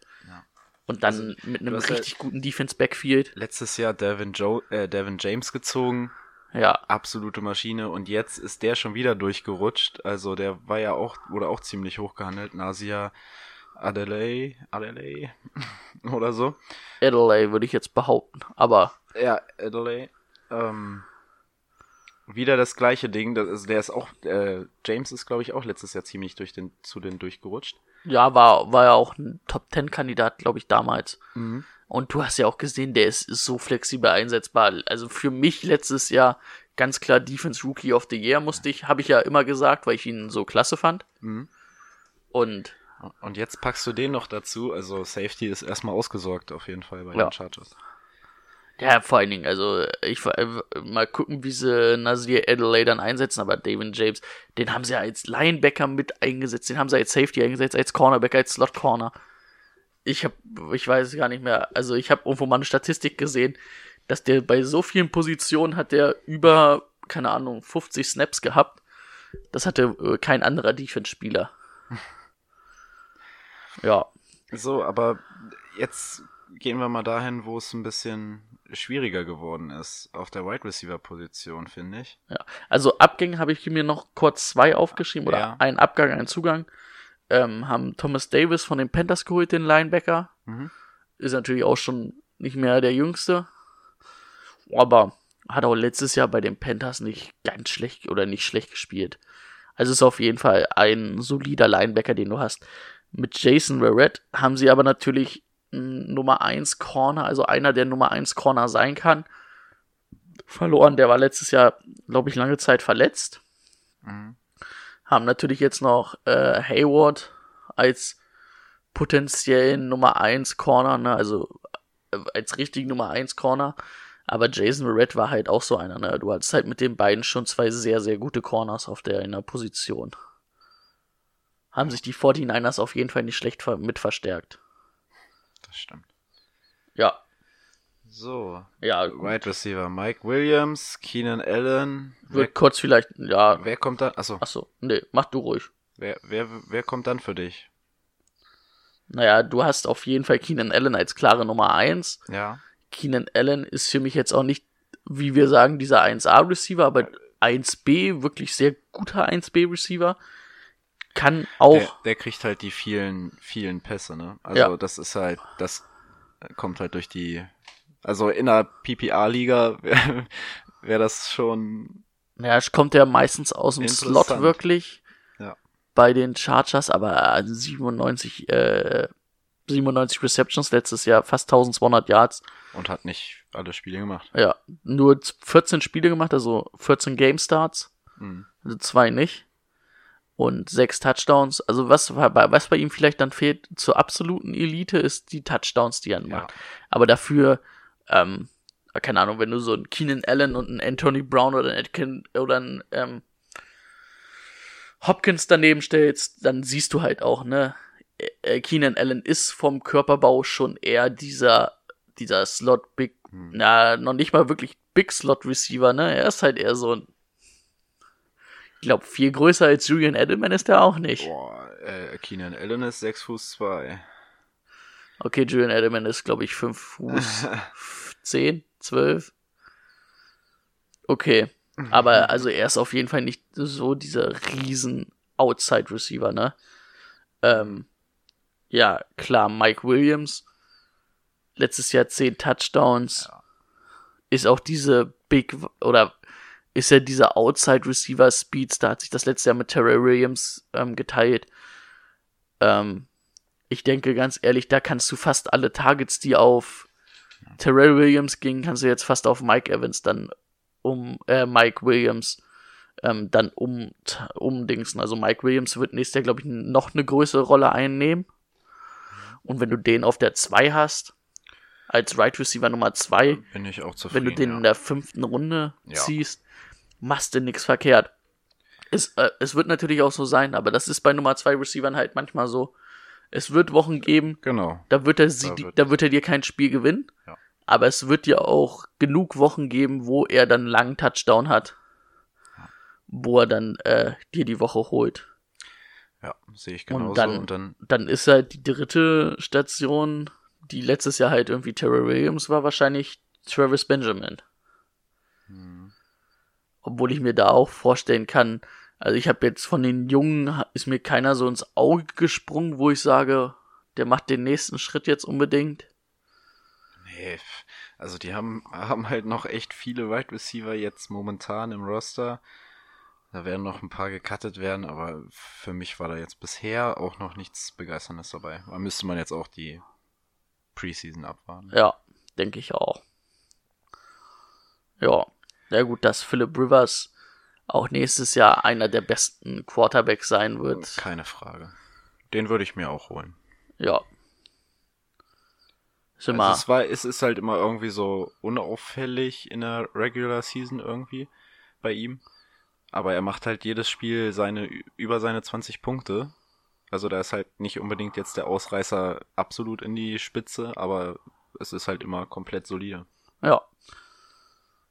Und dann mit einem richtig guten Defense-Backfield. Letztes Jahr Devin, jo äh, Devin James gezogen. Ja, Absolute Maschine. Und jetzt ist der schon wieder durchgerutscht. Also der war ja auch, wurde auch ziemlich hoch gehandelt. Nasia Adelaide, Adelaide oder so. Adelaide würde ich jetzt behaupten. Aber Ja, Adelaide. Ähm, wieder das gleiche Ding. Das ist, der ist auch, äh, James ist, glaube ich, auch letztes Jahr ziemlich durch den, zu den durchgerutscht. Ja, war, war ja auch ein Top-10-Kandidat, glaube ich, damals. Und du hast ja auch gesehen, der ist, ist so flexibel einsetzbar. Also für mich letztes Jahr ganz klar Defense Rookie of the Year musste ich, habe ich ja immer gesagt, weil ich ihn so klasse fand. Mhm. Und Und jetzt packst du den noch dazu. Also Safety ist erstmal ausgesorgt auf jeden Fall bei Ja. den Chargers. Ja, vor allen Dingen, also ich mal gucken, wie sie Nasir Adelaide dann einsetzen, aber David James, den haben sie ja als Linebacker mit eingesetzt, den haben sie als Safety eingesetzt, als Cornerback, als Slot Corner. Ich habe, ich weiß es gar nicht mehr, also ich habe irgendwo mal eine Statistik gesehen, dass der bei so vielen Positionen hat der über, keine Ahnung, 50 Snaps gehabt. Das hatte äh, kein anderer Defense-Spieler. ja, So, aber jetzt gehen wir mal dahin, wo es ein bisschen schwieriger geworden ist. Auf der Wide Receiver Position, finde ich. Ja, also Abgänge habe ich mir noch kurz zwei aufgeschrieben oder Ja. ein Abgang, ein Zugang. Ähm, haben Thomas Davis von den Panthers geholt, den Linebacker. Mhm. Ist natürlich auch schon nicht mehr der Jüngste. Aber hat auch letztes Jahr bei den Panthers nicht ganz schlecht oder nicht schlecht gespielt. Also ist auf jeden Fall ein solider Linebacker, den du hast. Mit Jason Verrett haben sie aber natürlich einen Nummer 1 Corner, also einer, der Nummer 1 Corner sein kann, verloren. Der war letztes Jahr, glaube ich, lange Zeit verletzt. Mhm. Haben natürlich jetzt noch äh, Hayward als potenziellen Nummer 1 Corner, ne? also äh, als richtigen Nummer 1 Corner. Aber Jason Verrett war halt auch so einer. Ne? Du hattest halt mit den beiden schon zwei sehr, sehr gute Corners auf der in der Position. Haben sich die 49ers auf jeden Fall nicht schlecht mit verstärkt. Das stimmt. Ja, So, ja, Wide Receiver Mike Williams, Keenan Allen. Wer, wird kurz vielleicht, ja, wer kommt dann? Achso, achso, nee, mach du ruhig. wer, wer, wer kommt dann für dich? Naja, du hast auf jeden Fall Keenan Allen als klare Nummer 1. Ja. Keenan Allen ist für mich jetzt auch nicht, wie wir sagen, dieser 1A-Receiver, aber 1B, wirklich sehr guter 1B-Receiver. Kann auch, Der, der kriegt halt die vielen, vielen Pässe, ne? Also Ja. das ist halt, das kommt halt durch die, also in der PPA-Liga wäre wär das schon, naja, kommt ja meistens aus dem Slot wirklich Ja. bei den Chargers, aber 97 äh, 97 Receptions letztes Jahr, fast 1200 Yards. Und hat nicht alle Spiele gemacht. Ja, nur 14 Spiele gemacht, also 14 Game Starts. Mhm. Also zwei nicht. Und sechs Touchdowns. Also was, was bei ihm vielleicht dann fehlt zur absoluten Elite, ist die Touchdowns, die er macht. Aber dafür, ähm, keine Ahnung, wenn du so einen Keenan Allen und einen Anthony Brown oder einen Atkin oder einen ähm, Hopkins daneben stellst, dann siehst du halt auch, ne, äh, Keenan Allen ist vom Körperbau schon eher dieser, dieser Slot Big, Hm. na, noch nicht mal wirklich Big Slot Receiver, ne, er ist halt eher so ein, ich glaube, viel größer als Julian Edelman ist er auch nicht. Boah, äh, Keenan Allen ist 6 Fuß 2. Okay, Julian Edelman ist, glaube ich, 5 Fuß 10, 12. Okay. Aber also er ist auf jeden Fall nicht so dieser riesen Outside Receiver, ne? Ähm, ja, klar, Mike Williams. Letztes Jahr 10 Touchdowns. Ist auch diese Big oder ist ja dieser Outside Receiver Speeds, da hat sich das letzte Jahr mit Terry Williams ähm, geteilt. Ähm, ich denke ganz ehrlich, da kannst du fast alle Targets, die auf Terrell Williams gingen, kannst du jetzt fast auf Mike Evans dann um, äh, Mike Williams ähm, dann um, umdingsen. Also Mike Williams wird nächstes Jahr, glaube ich, noch eine größere Rolle einnehmen. Und wenn du den auf der 2 hast, als Right Receiver Nummer 2, Bin ich auch wenn zufrieden. du den ja. in der fünften Runde Ja. ziehst, machst du nichts verkehrt. Es, äh, es wird natürlich auch so sein, aber das ist bei Nummer 2 Receivern halt manchmal so. Es wird Wochen geben, Genau. da wird er, sie, Da da wird- wird, er dir kein Spiel gewinnen. Ja. Aber es wird dir auch genug Wochen geben, wo er dann einen langen Touchdown hat. Wo er dann äh, dir die Woche holt. Ja, sehe ich genauso. Und dann, Und dann dann ist halt die dritte Station, die letztes Jahr halt irgendwie Terry Williams war, wahrscheinlich Travis Benjamin. Obwohl ich mir da auch vorstellen kann, also ich habe jetzt von den Jungen, ist mir keiner so ins Auge gesprungen, wo ich sage, der macht den nächsten Schritt jetzt unbedingt. Nee, also die haben, haben halt noch echt viele Wide Receiver jetzt momentan im Roster. Da werden noch ein paar gecuttet werden, aber für mich war da jetzt bisher auch noch nichts Begeisterndes dabei. Da müsste man jetzt auch die Preseason abwarten. Ja, denke ich auch. Ja, ja gut, dass Philip Rivers auch nächstes Jahr einer der besten Quarterbacks sein wird. Keine Frage. Den würde ich mir auch holen. Ja. Ist Also immer, es, war, es ist halt immer irgendwie so unauffällig in der Regular Season irgendwie bei ihm. Aber er macht halt jedes Spiel seine über seine 20 Punkte. Also da ist halt nicht unbedingt jetzt der Ausreißer absolut in die Spitze, aber es ist halt immer komplett solide. ja.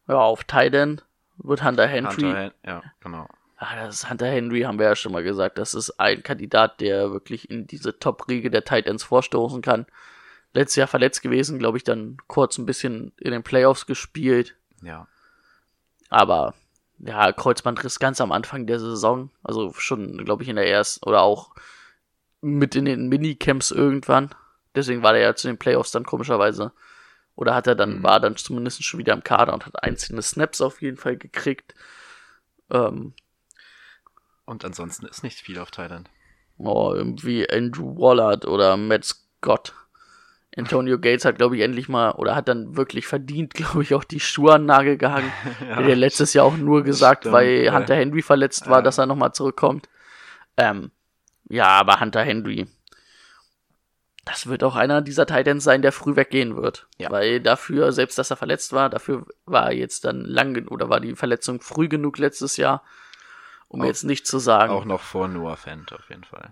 Ja, auf Titan wird Hunter Henry. Hunter, Hen- ja, genau. Ah, das ist Hunter Henry, haben wir ja schon mal gesagt. Das ist ein Kandidat, der wirklich in diese Top-Riege der Titans vorstoßen kann. Letztes Jahr verletzt gewesen, glaube ich, dann kurz ein bisschen in den Playoffs gespielt. Ja. Aber ja, Kreuzbandriss ganz am Anfang der Saison. Also schon, glaube ich, in der ersten oder auch mit in den Minicamps irgendwann. Deswegen war der ja zu den Playoffs dann komischerweise. Oder hat er dann, Mhm. war dann zumindest schon wieder im Kader und hat einzelne Snaps auf jeden Fall gekriegt. Ähm, Und ansonsten ist nicht viel auf Thailand. oh, irgendwie Andrew Wallard oder Matt Scott. Antonio Gates hat, glaube ich, endlich mal, oder hat dann wirklich verdient, glaube ich, auch die Schuhe an Nagel gehangen. ja, Hat er letztes Jahr auch nur gesagt, Stimmt, weil ja. Hunter Henry verletzt war, Ja. dass er nochmal zurückkommt. Ähm, ja, aber Hunter Henry. Das wird auch einer dieser Titans sein, der früh weggehen wird. Ja. Weil dafür, selbst dass er verletzt war, dafür war er jetzt dann lang oder war die Verletzung früh genug letztes Jahr, um Auch- jetzt nicht zu sagen. Auch noch vor Noah Fent auf jeden Fall.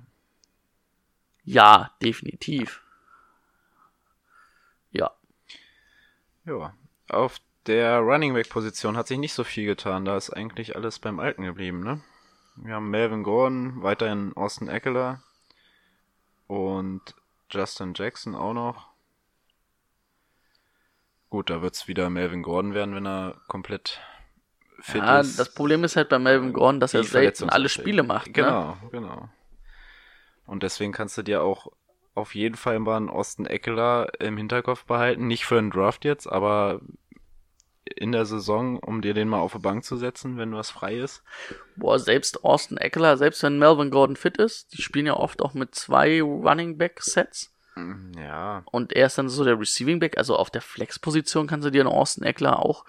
Ja, definitiv. Ja. Ja. Auf der Running Back Position hat sich nicht so viel getan. Da ist eigentlich alles beim Alten geblieben, ne? Wir haben Melvin Gordon, weiterhin Austin Eckler und Justin Jackson auch noch. Gut, da wird's wieder Melvin Gordon werden, wenn er komplett fit ja, ist. das Problem ist halt bei Melvin Gordon, dass er selten alle verletzungsanfällig. Spiele macht. Ne? Genau, genau. Und deswegen kannst du dir auch auf jeden Fall mal einen Austin Eckler im Hinterkopf behalten. Nicht für einen Draft jetzt, aber in der Saison, um dir den mal auf die Bank zu setzen, wenn was frei ist. Boah, selbst Austin Eckler, selbst wenn Melvin Gordon fit ist, die spielen ja oft auch mit zwei Running Back Sets. Ja, Und er ist dann so der Receiving Back, also auf der Flex-Position kannst du dir einen Austin Eckler auch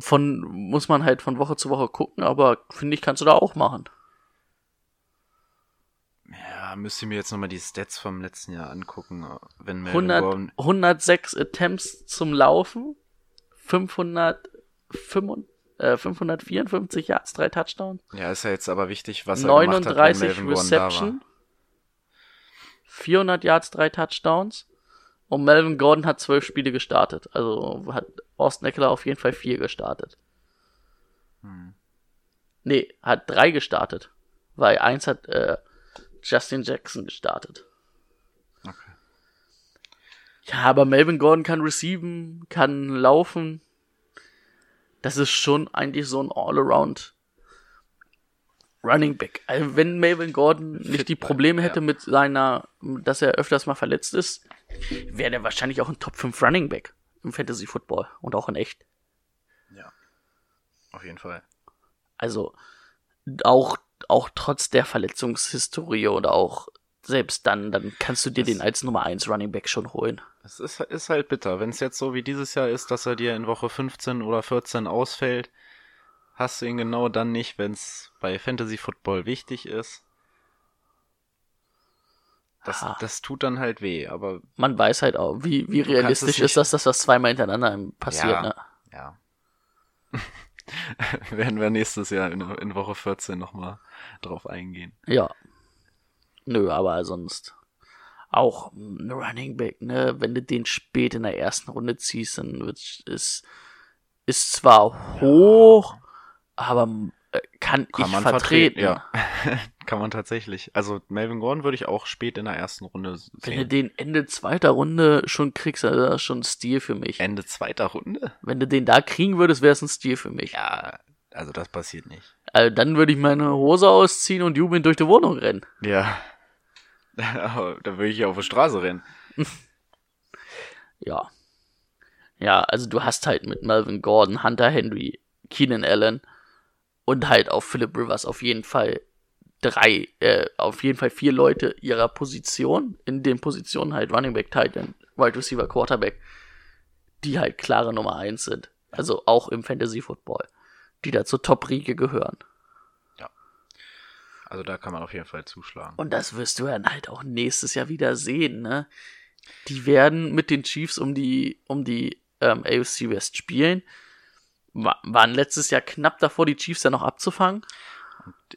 von, muss man halt von Woche zu Woche gucken, aber finde ich, kannst du da auch machen. ja, müsste ich mir jetzt nochmal die Stats vom letzten Jahr angucken, wenn Melvin 100, Gordon 106 Attempts zum Laufen, 500, 500, äh, 554 Yards, drei Touchdowns, Ja, ist ja jetzt aber wichtig, was er gemacht hat, wenn 39 Melvin Gordon da war. Reception, 400 Yards, drei Touchdowns und Melvin Gordon hat zwölf Spiele gestartet. Also hat Austin Eckler auf jeden Fall vier gestartet. Hm. Nee, hat drei gestartet, weil eins hat äh, Justin Jackson gestartet. Ja, aber Melvin Gordon kann receiven, kann laufen. Das ist schon eigentlich so ein All-Around Running Back. Also wenn Melvin Gordon nicht die Probleme hätte mit seiner, dass er öfters mal verletzt ist, wäre der wahrscheinlich auch ein Top 5 Running Back im Fantasy Football und auch in echt. Ja, auf jeden Fall. Also auch, auch trotz der Verletzungshistorie oder auch selbst dann, dann kannst du dir Das- den als Nummer 1 Running Back schon holen. Es ist, ist halt bitter. Wenn es jetzt so wie dieses Jahr ist, dass er dir in Woche 15 oder 14 ausfällt, hast du ihn genau dann nicht, wenn es bei Fantasy Football wichtig ist. Das, Ah. das tut dann halt weh, aber Man weiß halt auch, wie, wie realistisch ist das, dass das zweimal hintereinander passiert, Ja. ne? ja. Werden wir nächstes Jahr in, in Woche 14 nochmal drauf eingehen. Ja. Nö, aber sonst auch ein Running Back, ne? Wenn du den spät in der ersten Runde ziehst, dann wird ist ist zwar hoch, aber äh, kann, ich vertreten. Ja, kann man tatsächlich. Also Melvin Gordon würde ich auch spät in der ersten Runde Wenn du sehen. den Ende zweiter Runde schon kriegst, dann ist das schon ein Stil für mich. Ende zweiter Runde? Wenn du den da kriegen würdest, wäre es ein Stil für mich. Ja, also das passiert nicht. Also dann würde ich meine Hose ausziehen und jubelnd durch die Wohnung rennen. Ja. Da würde ich ja auf die Straße rennen. Ja. Ja, also du hast halt mit Melvin Gordon, Hunter Henry, Keenan Allen und halt auf Philip Rivers auf jeden Fall drei, äh, auf jeden Fall vier Leute ihrer Position, in den Positionen halt Running Back, Tight Wide Receiver, Quarterback, die halt klare Nummer eins sind. Also auch im Fantasy Football, die da zur Top-Riege gehören. Also da kann man auf jeden Fall zuschlagen. Und das wirst du dann halt auch nächstes Jahr wieder sehen, ne? Die werden mit den Chiefs um die, um die ähm, AFC West spielen. Wa- waren letztes Jahr knapp davor, die Chiefs dann noch abzufangen.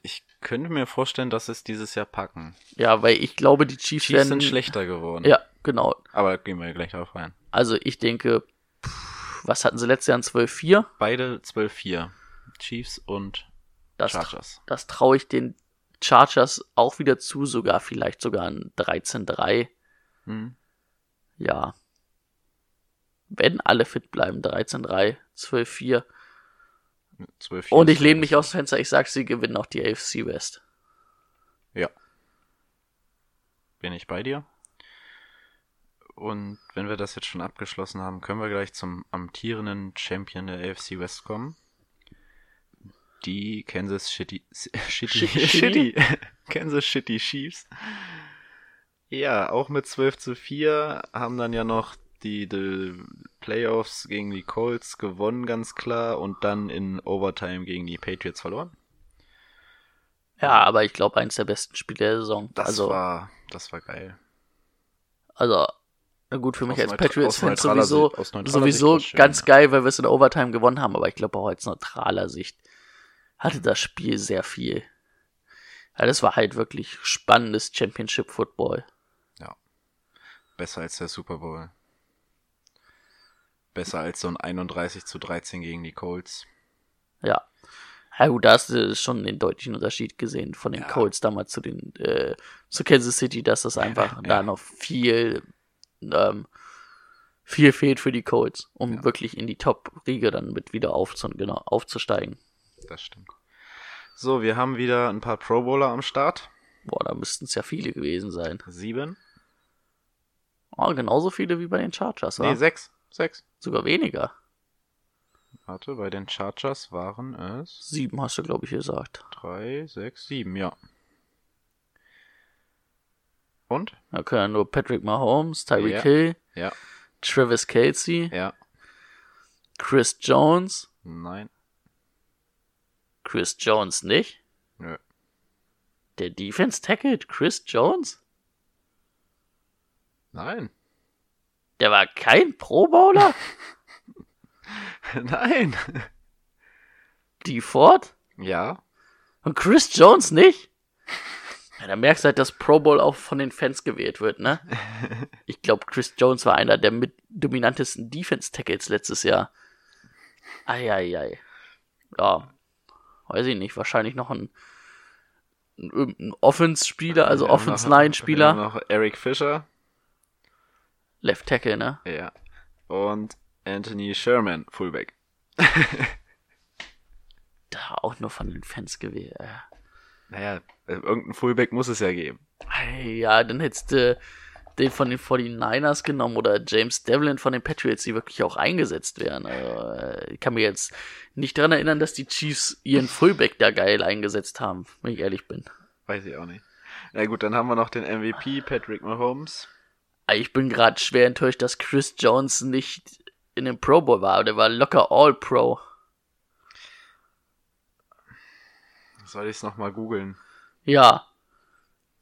Ich könnte mir vorstellen, dass es dieses Jahr packen. Ja, weil ich glaube, die Chiefs, Chiefs werden. sind schlechter geworden. Ja, genau. Aber gehen wir gleich darauf rein. Also ich denke, pff, was hatten sie letztes Jahr in 12-4? Beide 12-4. Chiefs und Das, Chargers. das traue ich den Chargers auch wieder zu, sogar vielleicht sogar ein 13-3. Hm. Ja. Wenn alle fit bleiben, 13-3, 12-4. 12 Und ich lehne mich aus dem Fenster, ich sag, sie gewinnen auch die AFC West. Ja. Bin ich bei dir. Und wenn wir das jetzt schon abgeschlossen haben, können wir gleich zum amtierenden Champion der AFC West kommen. Die Kansas City, Shitty, Shitty? Shitty, Kansas City Chiefs. Ja, auch mit 12 zu 4 haben dann ja noch die, die Playoffs gegen die Colts gewonnen, ganz klar, und dann in Overtime gegen die Patriots verloren. Ja, aber ich glaube, eins der besten Spiele der Saison. Das also, war, das war geil. also, gut, für mich Aus als Patriots-Fan sowieso, Sicht- sowieso Sicht schön, ganz ja. geil, weil wir es in Overtime gewonnen haben, aber ich glaube auch als neutraler Sicht hatte das Spiel sehr viel. Ja, das war halt wirklich spannendes Championship-Football. Besser als der Super Bowl. Besser als so ein 31 zu 13 gegen die Colts. Ja. Ja gut, da hast du schon den deutlichen Unterschied gesehen von den Ja. Colts damals zu den äh, zu Kansas City, dass das einfach Ja. da noch viel ähm, viel fehlt für die Colts, um Ja. wirklich in die Top-Riege dann mit wieder aufzu genau, aufzusteigen. Das stimmt. So, wir haben wieder ein paar Pro Bowler am Start. Boah, da müssten es ja viele gewesen sein. Sieben? Oh, genauso viele wie bei den Chargers, wa? Nee, sechs. Sechs. Sogar weniger. Warte, bei den Chargers waren es Sieben hast du, glaube ich, gesagt. drei, sechs, sieben, ja. Und? Da können ja nur Patrick Mahomes, Tyreek Ja. Hill, Ja. Travis Kelsey, Ja. Chris Jones. Nein. Chris Jones nicht? Nö. Der Defense tackled Chris Jones? Nein. Der war kein Pro Bowler? Nein. Die Ford? Ja. Und Chris Jones nicht? Ja, da merkst du halt, dass Pro Bowl auch von den Fans gewählt wird, ne? Ich glaube, Chris Jones war einer der mit dominantesten Defense-Tackles letztes Jahr. Eieiei. Ja, weiß ich nicht. Wahrscheinlich noch ein, ein, irgendein Offense-Spieler, also wir Offense-Line-Spieler. Noch Eric Fischer. Left Tackle, ne? Ja. Und Anthony Sherman, Fullback. Da auch nur von den Fans gewählt. äh. Naja, äh, irgendein Fullback muss es ja geben. Ja, dann hättest du den von den 49ers genommen oder James Devlin von den Patriots, die wirklich auch eingesetzt wären. Also, äh, ich kann mir jetzt nicht dran erinnern, dass die Chiefs ihren Fullback da geil eingesetzt haben, wenn ich ehrlich bin. Weiß ich auch nicht. Na gut, dann haben wir noch den MVP, Patrick Mahomes. Ich bin gerade schwer enttäuscht, dass Chris Jones nicht in dem Pro Bowl war. Der war locker All-Pro. Soll ich es nochmal googeln? Ja,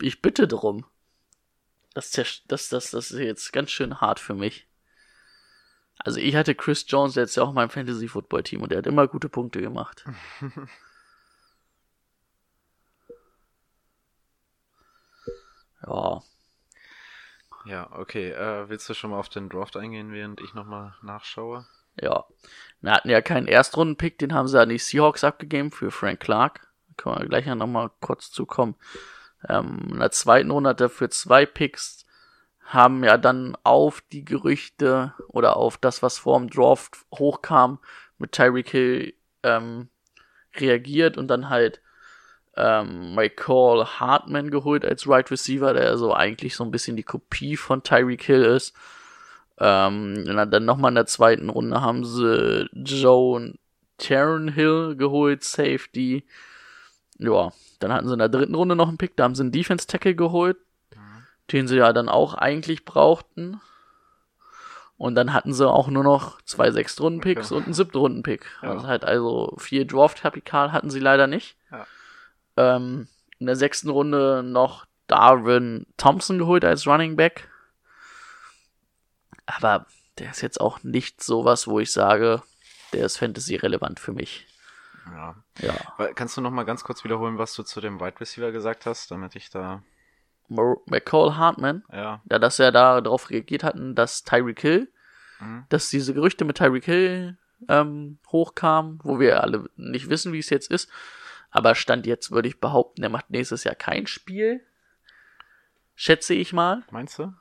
ich bitte drum. Das, das, das, das ist jetzt ganz schön hart für mich. Also ich hatte Chris Jones jetzt ja auch in meinem Fantasy Football Team und der hat immer gute Punkte gemacht. ja, Ja, okay. Äh, willst du schon mal auf den Draft eingehen, während ich nochmal nachschaue? ja. Wir hatten ja keinen Erstrunden-Pick, den haben sie an die Seahawks abgegeben für Frank Clark. Da können wir gleich noch mal kurz zukommen. Ähm, in der zweiten Runde hat er für zwei Picks haben ja dann auf die Gerüchte oder auf das, was vor dem Draft hochkam, mit Tyreek Hill ähm, reagiert und dann halt ähm, Michael Hartman geholt als Right Receiver, der so eigentlich so ein bisschen die Kopie von Tyreek Hill ist. Ähm, dann, nochmal in der zweiten Runde haben sie Joe Taron Hill geholt, Safety. Ja, dann hatten sie in der dritten Runde noch einen Pick, da haben sie einen Defense Tackle geholt, den sie ja dann auch eigentlich brauchten. Und dann hatten sie auch nur noch zwei Sechstrunden-Picks Okay. und einen Siebtrunden-Pick. Ja. Also halt also vier Draft-Kapital hatten sie leider nicht. Ja. Ähm, in der sechsten Runde noch Darwin Thompson geholt als Running Back. Aber der ist jetzt auch nicht sowas, wo ich sage, der ist Fantasy-relevant für mich. Ja. Ja. Kannst du nochmal ganz kurz wiederholen, was du zu dem Wide Receiver gesagt hast, damit ich da. McCall Hartman, Ja. ja, dass er da darauf reagiert hatten, dass Tyreek Hill, Mhm. dass diese Gerüchte mit Tyreek Hill ähm, hochkamen, wo wir alle nicht wissen, wie es jetzt ist. Aber Stand jetzt würde ich behaupten, er macht nächstes Jahr kein Spiel. Schätze ich mal. Meinst du?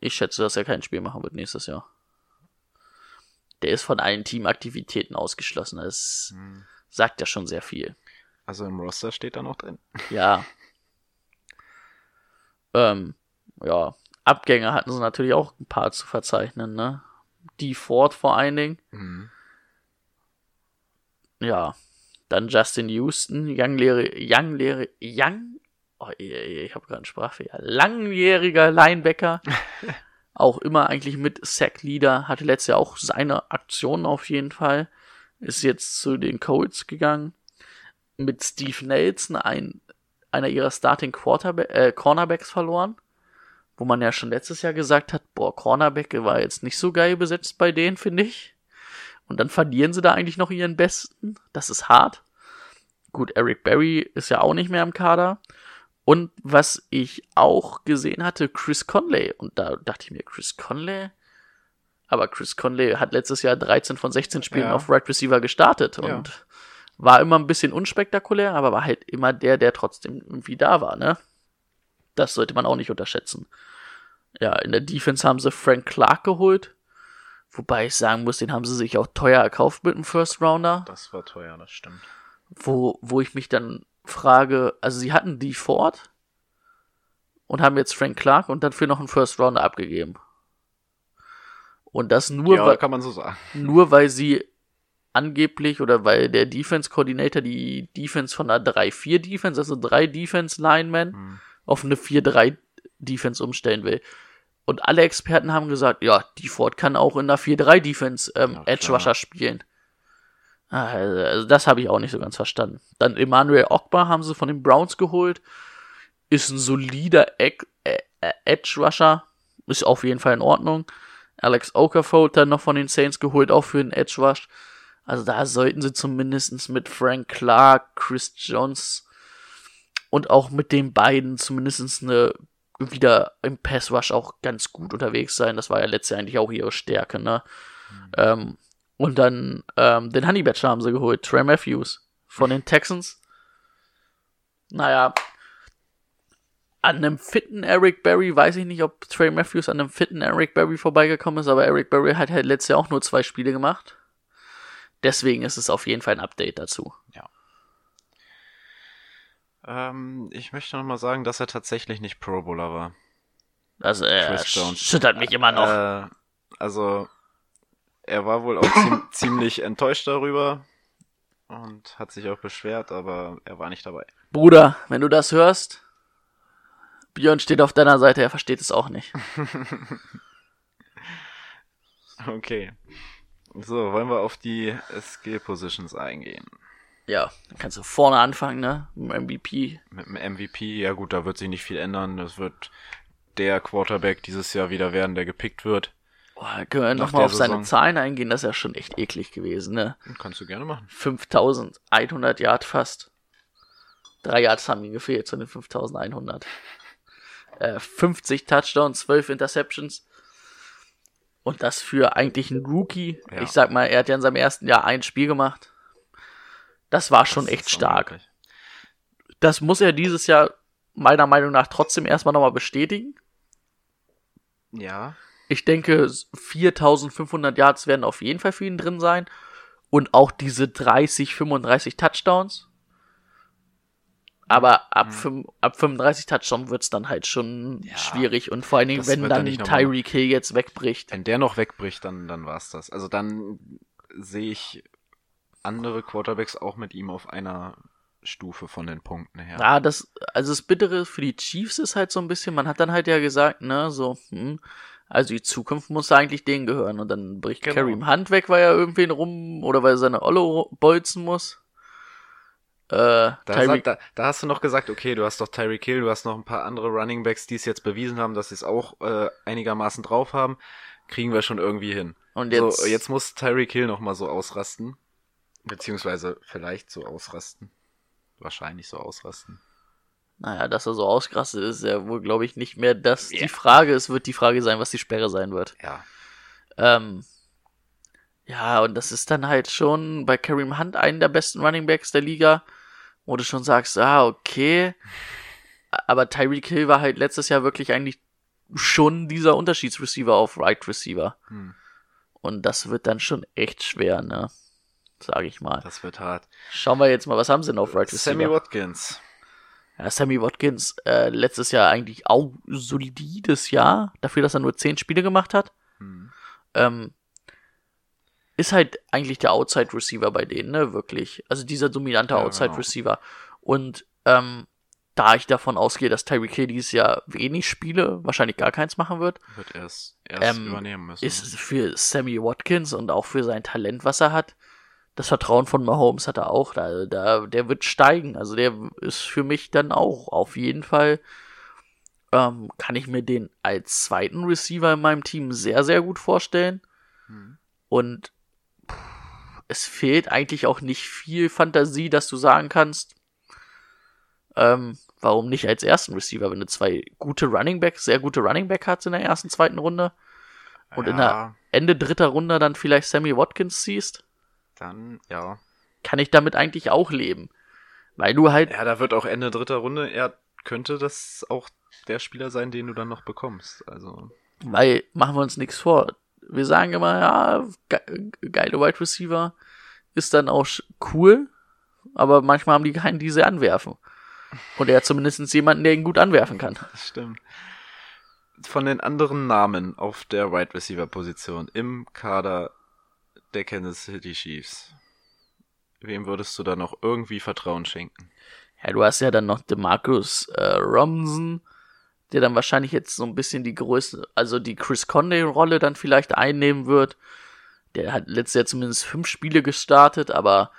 Ich schätze, dass er kein Spiel machen wird nächstes Jahr. Der ist von allen Teamaktivitäten ausgeschlossen. Das Hm. Sagt ja schon sehr viel. Also im Roster steht da noch drin. Ja. ähm, ja. Abgänge hatten sie natürlich auch ein paar zu verzeichnen, ne? Die Ford vor allen Dingen. Mhm. Ja. Dann Justin Houston, Younglehre, Younglehre, Young, oh, ich, ich habe gerade einen Sprachfehler. Langjähriger Linebacker. auch immer eigentlich mit Sack-Leader. Hatte letztes Jahr auch seine Aktionen auf jeden Fall. Ist jetzt zu den Colts gegangen. Mit Steve Nelson, ein, einer ihrer Starting Quarterback, äh, Cornerbacks verloren. Wo man ja schon letztes Jahr gesagt hat, boah, Cornerback war jetzt nicht so geil besetzt bei denen, finde ich. Und dann verlieren sie da eigentlich noch ihren Besten. Das ist hart. Gut, Eric Berry ist ja auch nicht mehr im Kader. Und was ich auch gesehen hatte, Chris Conley. Und da dachte ich mir, Chris Conley? Aber Chris Conley hat letztes Jahr 13 von 16 Spielen Ja. auf Right Receiver gestartet Ja. und war immer ein bisschen unspektakulär, aber war halt immer der, der trotzdem irgendwie da war, ne? Das sollte man auch nicht unterschätzen. Ja, in der Defense haben sie Frank Clark geholt. Wobei ich sagen muss, den haben sie sich auch teuer erkauft mit einem First Rounder. Das war teuer, das stimmt. Wo, wo ich mich dann frage, also sie hatten die Ford und haben jetzt Frank Clark und dafür noch einen First Rounder abgegeben. Und das nur, ja, weil, kann man so sagen. nur weil sie angeblich oder weil der Defense Coordinator die Defense von einer 3-4 Defense, also drei Defense Linemen, Hm. auf eine 4-3 Defense umstellen will. Und alle Experten haben gesagt, ja, die Ford kann auch in der 4-3-Defense ähm, Ja, Edge. Rusher spielen. Ah, Also das habe ich auch nicht so ganz verstanden. Dann Emmanuel Ogba haben sie von den Browns geholt. Ist ein solider äh, äh, Edge Rusher. Ist auf jeden Fall in Ordnung. Alex Okafor dann noch von den Saints geholt, auch für den Edge Rush. Also da sollten sie zumindest mit Frank Clark, Chris Jones und auch mit den beiden zumindest eine wieder im Pass Rush auch ganz gut unterwegs sein. Das war ja letztes Jahr eigentlich auch ihre Stärke, ne? Ähm, und dann ähm, den Honey Badger haben sie geholt, Trey Matthews von den Texans. Naja, an einem fitten Eric Berry weiß ich nicht, ob Trey Matthews an einem fitten Eric Berry vorbeigekommen ist, aber Eric Berry hat halt letztes Jahr auch nur zwei Spiele gemacht. Deswegen ist es auf jeden Fall ein Update dazu. Ähm, ich möchte noch mal sagen, dass er tatsächlich nicht Pro Bowler war. Also er Jones. schüttert mich immer noch. Äh, also, er war wohl auch ziem ziemlich enttäuscht darüber und hat sich auch beschwert, aber er war nicht dabei. Bruder, wenn du das hörst, Björn steht auf deiner Seite, er versteht es auch nicht. Okay. So, wollen wir auf die Skill Positions eingehen? Ja, dann kannst du vorne anfangen, ne? Mit dem MVP. Mit dem MVP, ja gut, da wird sich nicht viel ändern. Das wird der Quarterback dieses Jahr wieder werden, der gepickt wird. Boah, können wir nochmal auf seine Saison. Zahlen eingehen, das ist ja schon echt eklig gewesen, ne? Kannst du gerne machen. 5100 Yard fast. Drei Yards haben ihm gefehlt zu den 5100. Äh, 50 Touchdowns, 12 Interceptions. Und das für eigentlich einen Rookie. Ja. Ich sag mal, er hat ja in seinem ersten Jahr ein Spiel gemacht. Das war schon Das echt stark. Das muss er dieses Jahr meiner Meinung nach trotzdem erstmal nochmal bestätigen. Ja, Ich denke, 4500 Yards werden auf jeden Fall für ihn drin sein. Und auch diese 30, 35 Touchdowns. Aber ab, fünf- ab 35 Touchdowns wird's dann halt schon Ja, schwierig. Und vor allen Dingen, wenn wird dann nochmal Tyreek Hill jetzt wegbricht. wenn der noch wegbricht, dann, dann war's das. Also dann sehe ich andere Quarterbacks auch mit ihm auf einer Stufe von den Punkten her. Ja, das, also das Bittere für die Chiefs ist halt so ein bisschen, man hat dann halt ja gesagt, ne, so, hm, also die Zukunft muss eigentlich denen gehören und dann bricht Genau. Kareem Hunt weg, weil er irgendwen rum oder weil er seine Olle bolzen muss. Äh, Da, Tyreek, da, da hast du noch gesagt, okay, du hast doch Tyreek Hill, du hast noch ein paar andere Running Backs, die es jetzt bewiesen haben, dass sie es auch äh, einigermaßen drauf haben. Kriegen wir schon irgendwie hin. und jetzt, so, jetzt muss Tyreek Hill noch mal so ausrasten. Beziehungsweise vielleicht so ausrasten. Wahrscheinlich so ausrasten. naja, dass er so ausgerastet ist, ist ja wohl, glaube ich, nicht mehr das Ja. die Frage. Es wird die Frage sein, was die Sperre sein wird. Ja. Ähm, ja, und das ist dann halt schon bei Kareem Hunt einen der besten Running Backs der Liga, wo du schon sagst, ah, okay. Aber Tyreek Hill war halt letztes Jahr wirklich eigentlich schon dieser Unterschiedsreceiver auf Right Receiver. Hm, Und das wird dann schon echt schwer, ne? Sag ich mal. das wird hart. Schauen wir jetzt mal, was haben sie denn auf Right Receiver? Sammy Watkins. Ja, Sammy Watkins, äh, letztes Jahr eigentlich auch solides Jahr, dafür, dass er nur zehn Spiele gemacht hat. Hm. Ähm, ist halt eigentlich der Outside Receiver bei denen, ne, wirklich. Also dieser dominante Ja, Outside genau. Receiver. Und ähm, da ich davon ausgehe, dass Tyreek Hill dieses Jahr wenig Spiele, wahrscheinlich gar keins machen wird, Wird erst, erst Ähm, übernehmen müssen. ist es für Sammy Watkins und auch für sein Talent, was er hat, das Vertrauen von Mahomes hat er auch. Da, da, der wird steigen. Also der ist für mich dann auch auf jeden Fall. Ähm, kann ich mir den als zweiten Receiver in meinem Team sehr, sehr gut vorstellen. Hm. Und es fehlt eigentlich auch nicht viel Fantasie, dass du sagen kannst, ähm, warum nicht als ersten Receiver, wenn du zwei gute Running Backs, sehr gute Running Back hast in der ersten, zweiten Runde und in der ja, Ende dritter Runde dann vielleicht Sammy Watkins siehst, dann, ja. kann ich damit eigentlich auch leben. Weil du halt, Ja, da wird auch Ende dritter Runde, er könnte das auch der Spieler sein, den du dann noch bekommst. Also, weil, machen wir uns nichts vor. Wir sagen immer, ja, ge geile Wide Receiver ist dann auch cool, aber manchmal haben die keinen, die sie anwerfen. Und er hat zumindest jemanden, der ihn gut anwerfen kann. das stimmt. Von den anderen Namen auf der Wide Receiver Position im Kader der Kansas City Chiefs. Wem würdest du da noch irgendwie Vertrauen schenken? Ja, du hast ja dann noch DeMarcus äh, Robinson, der dann wahrscheinlich jetzt so ein bisschen die Größe, also die Chris Conley-Rolle dann vielleicht einnehmen wird. Der hat letztes Jahr zumindest fünf Spiele gestartet, aber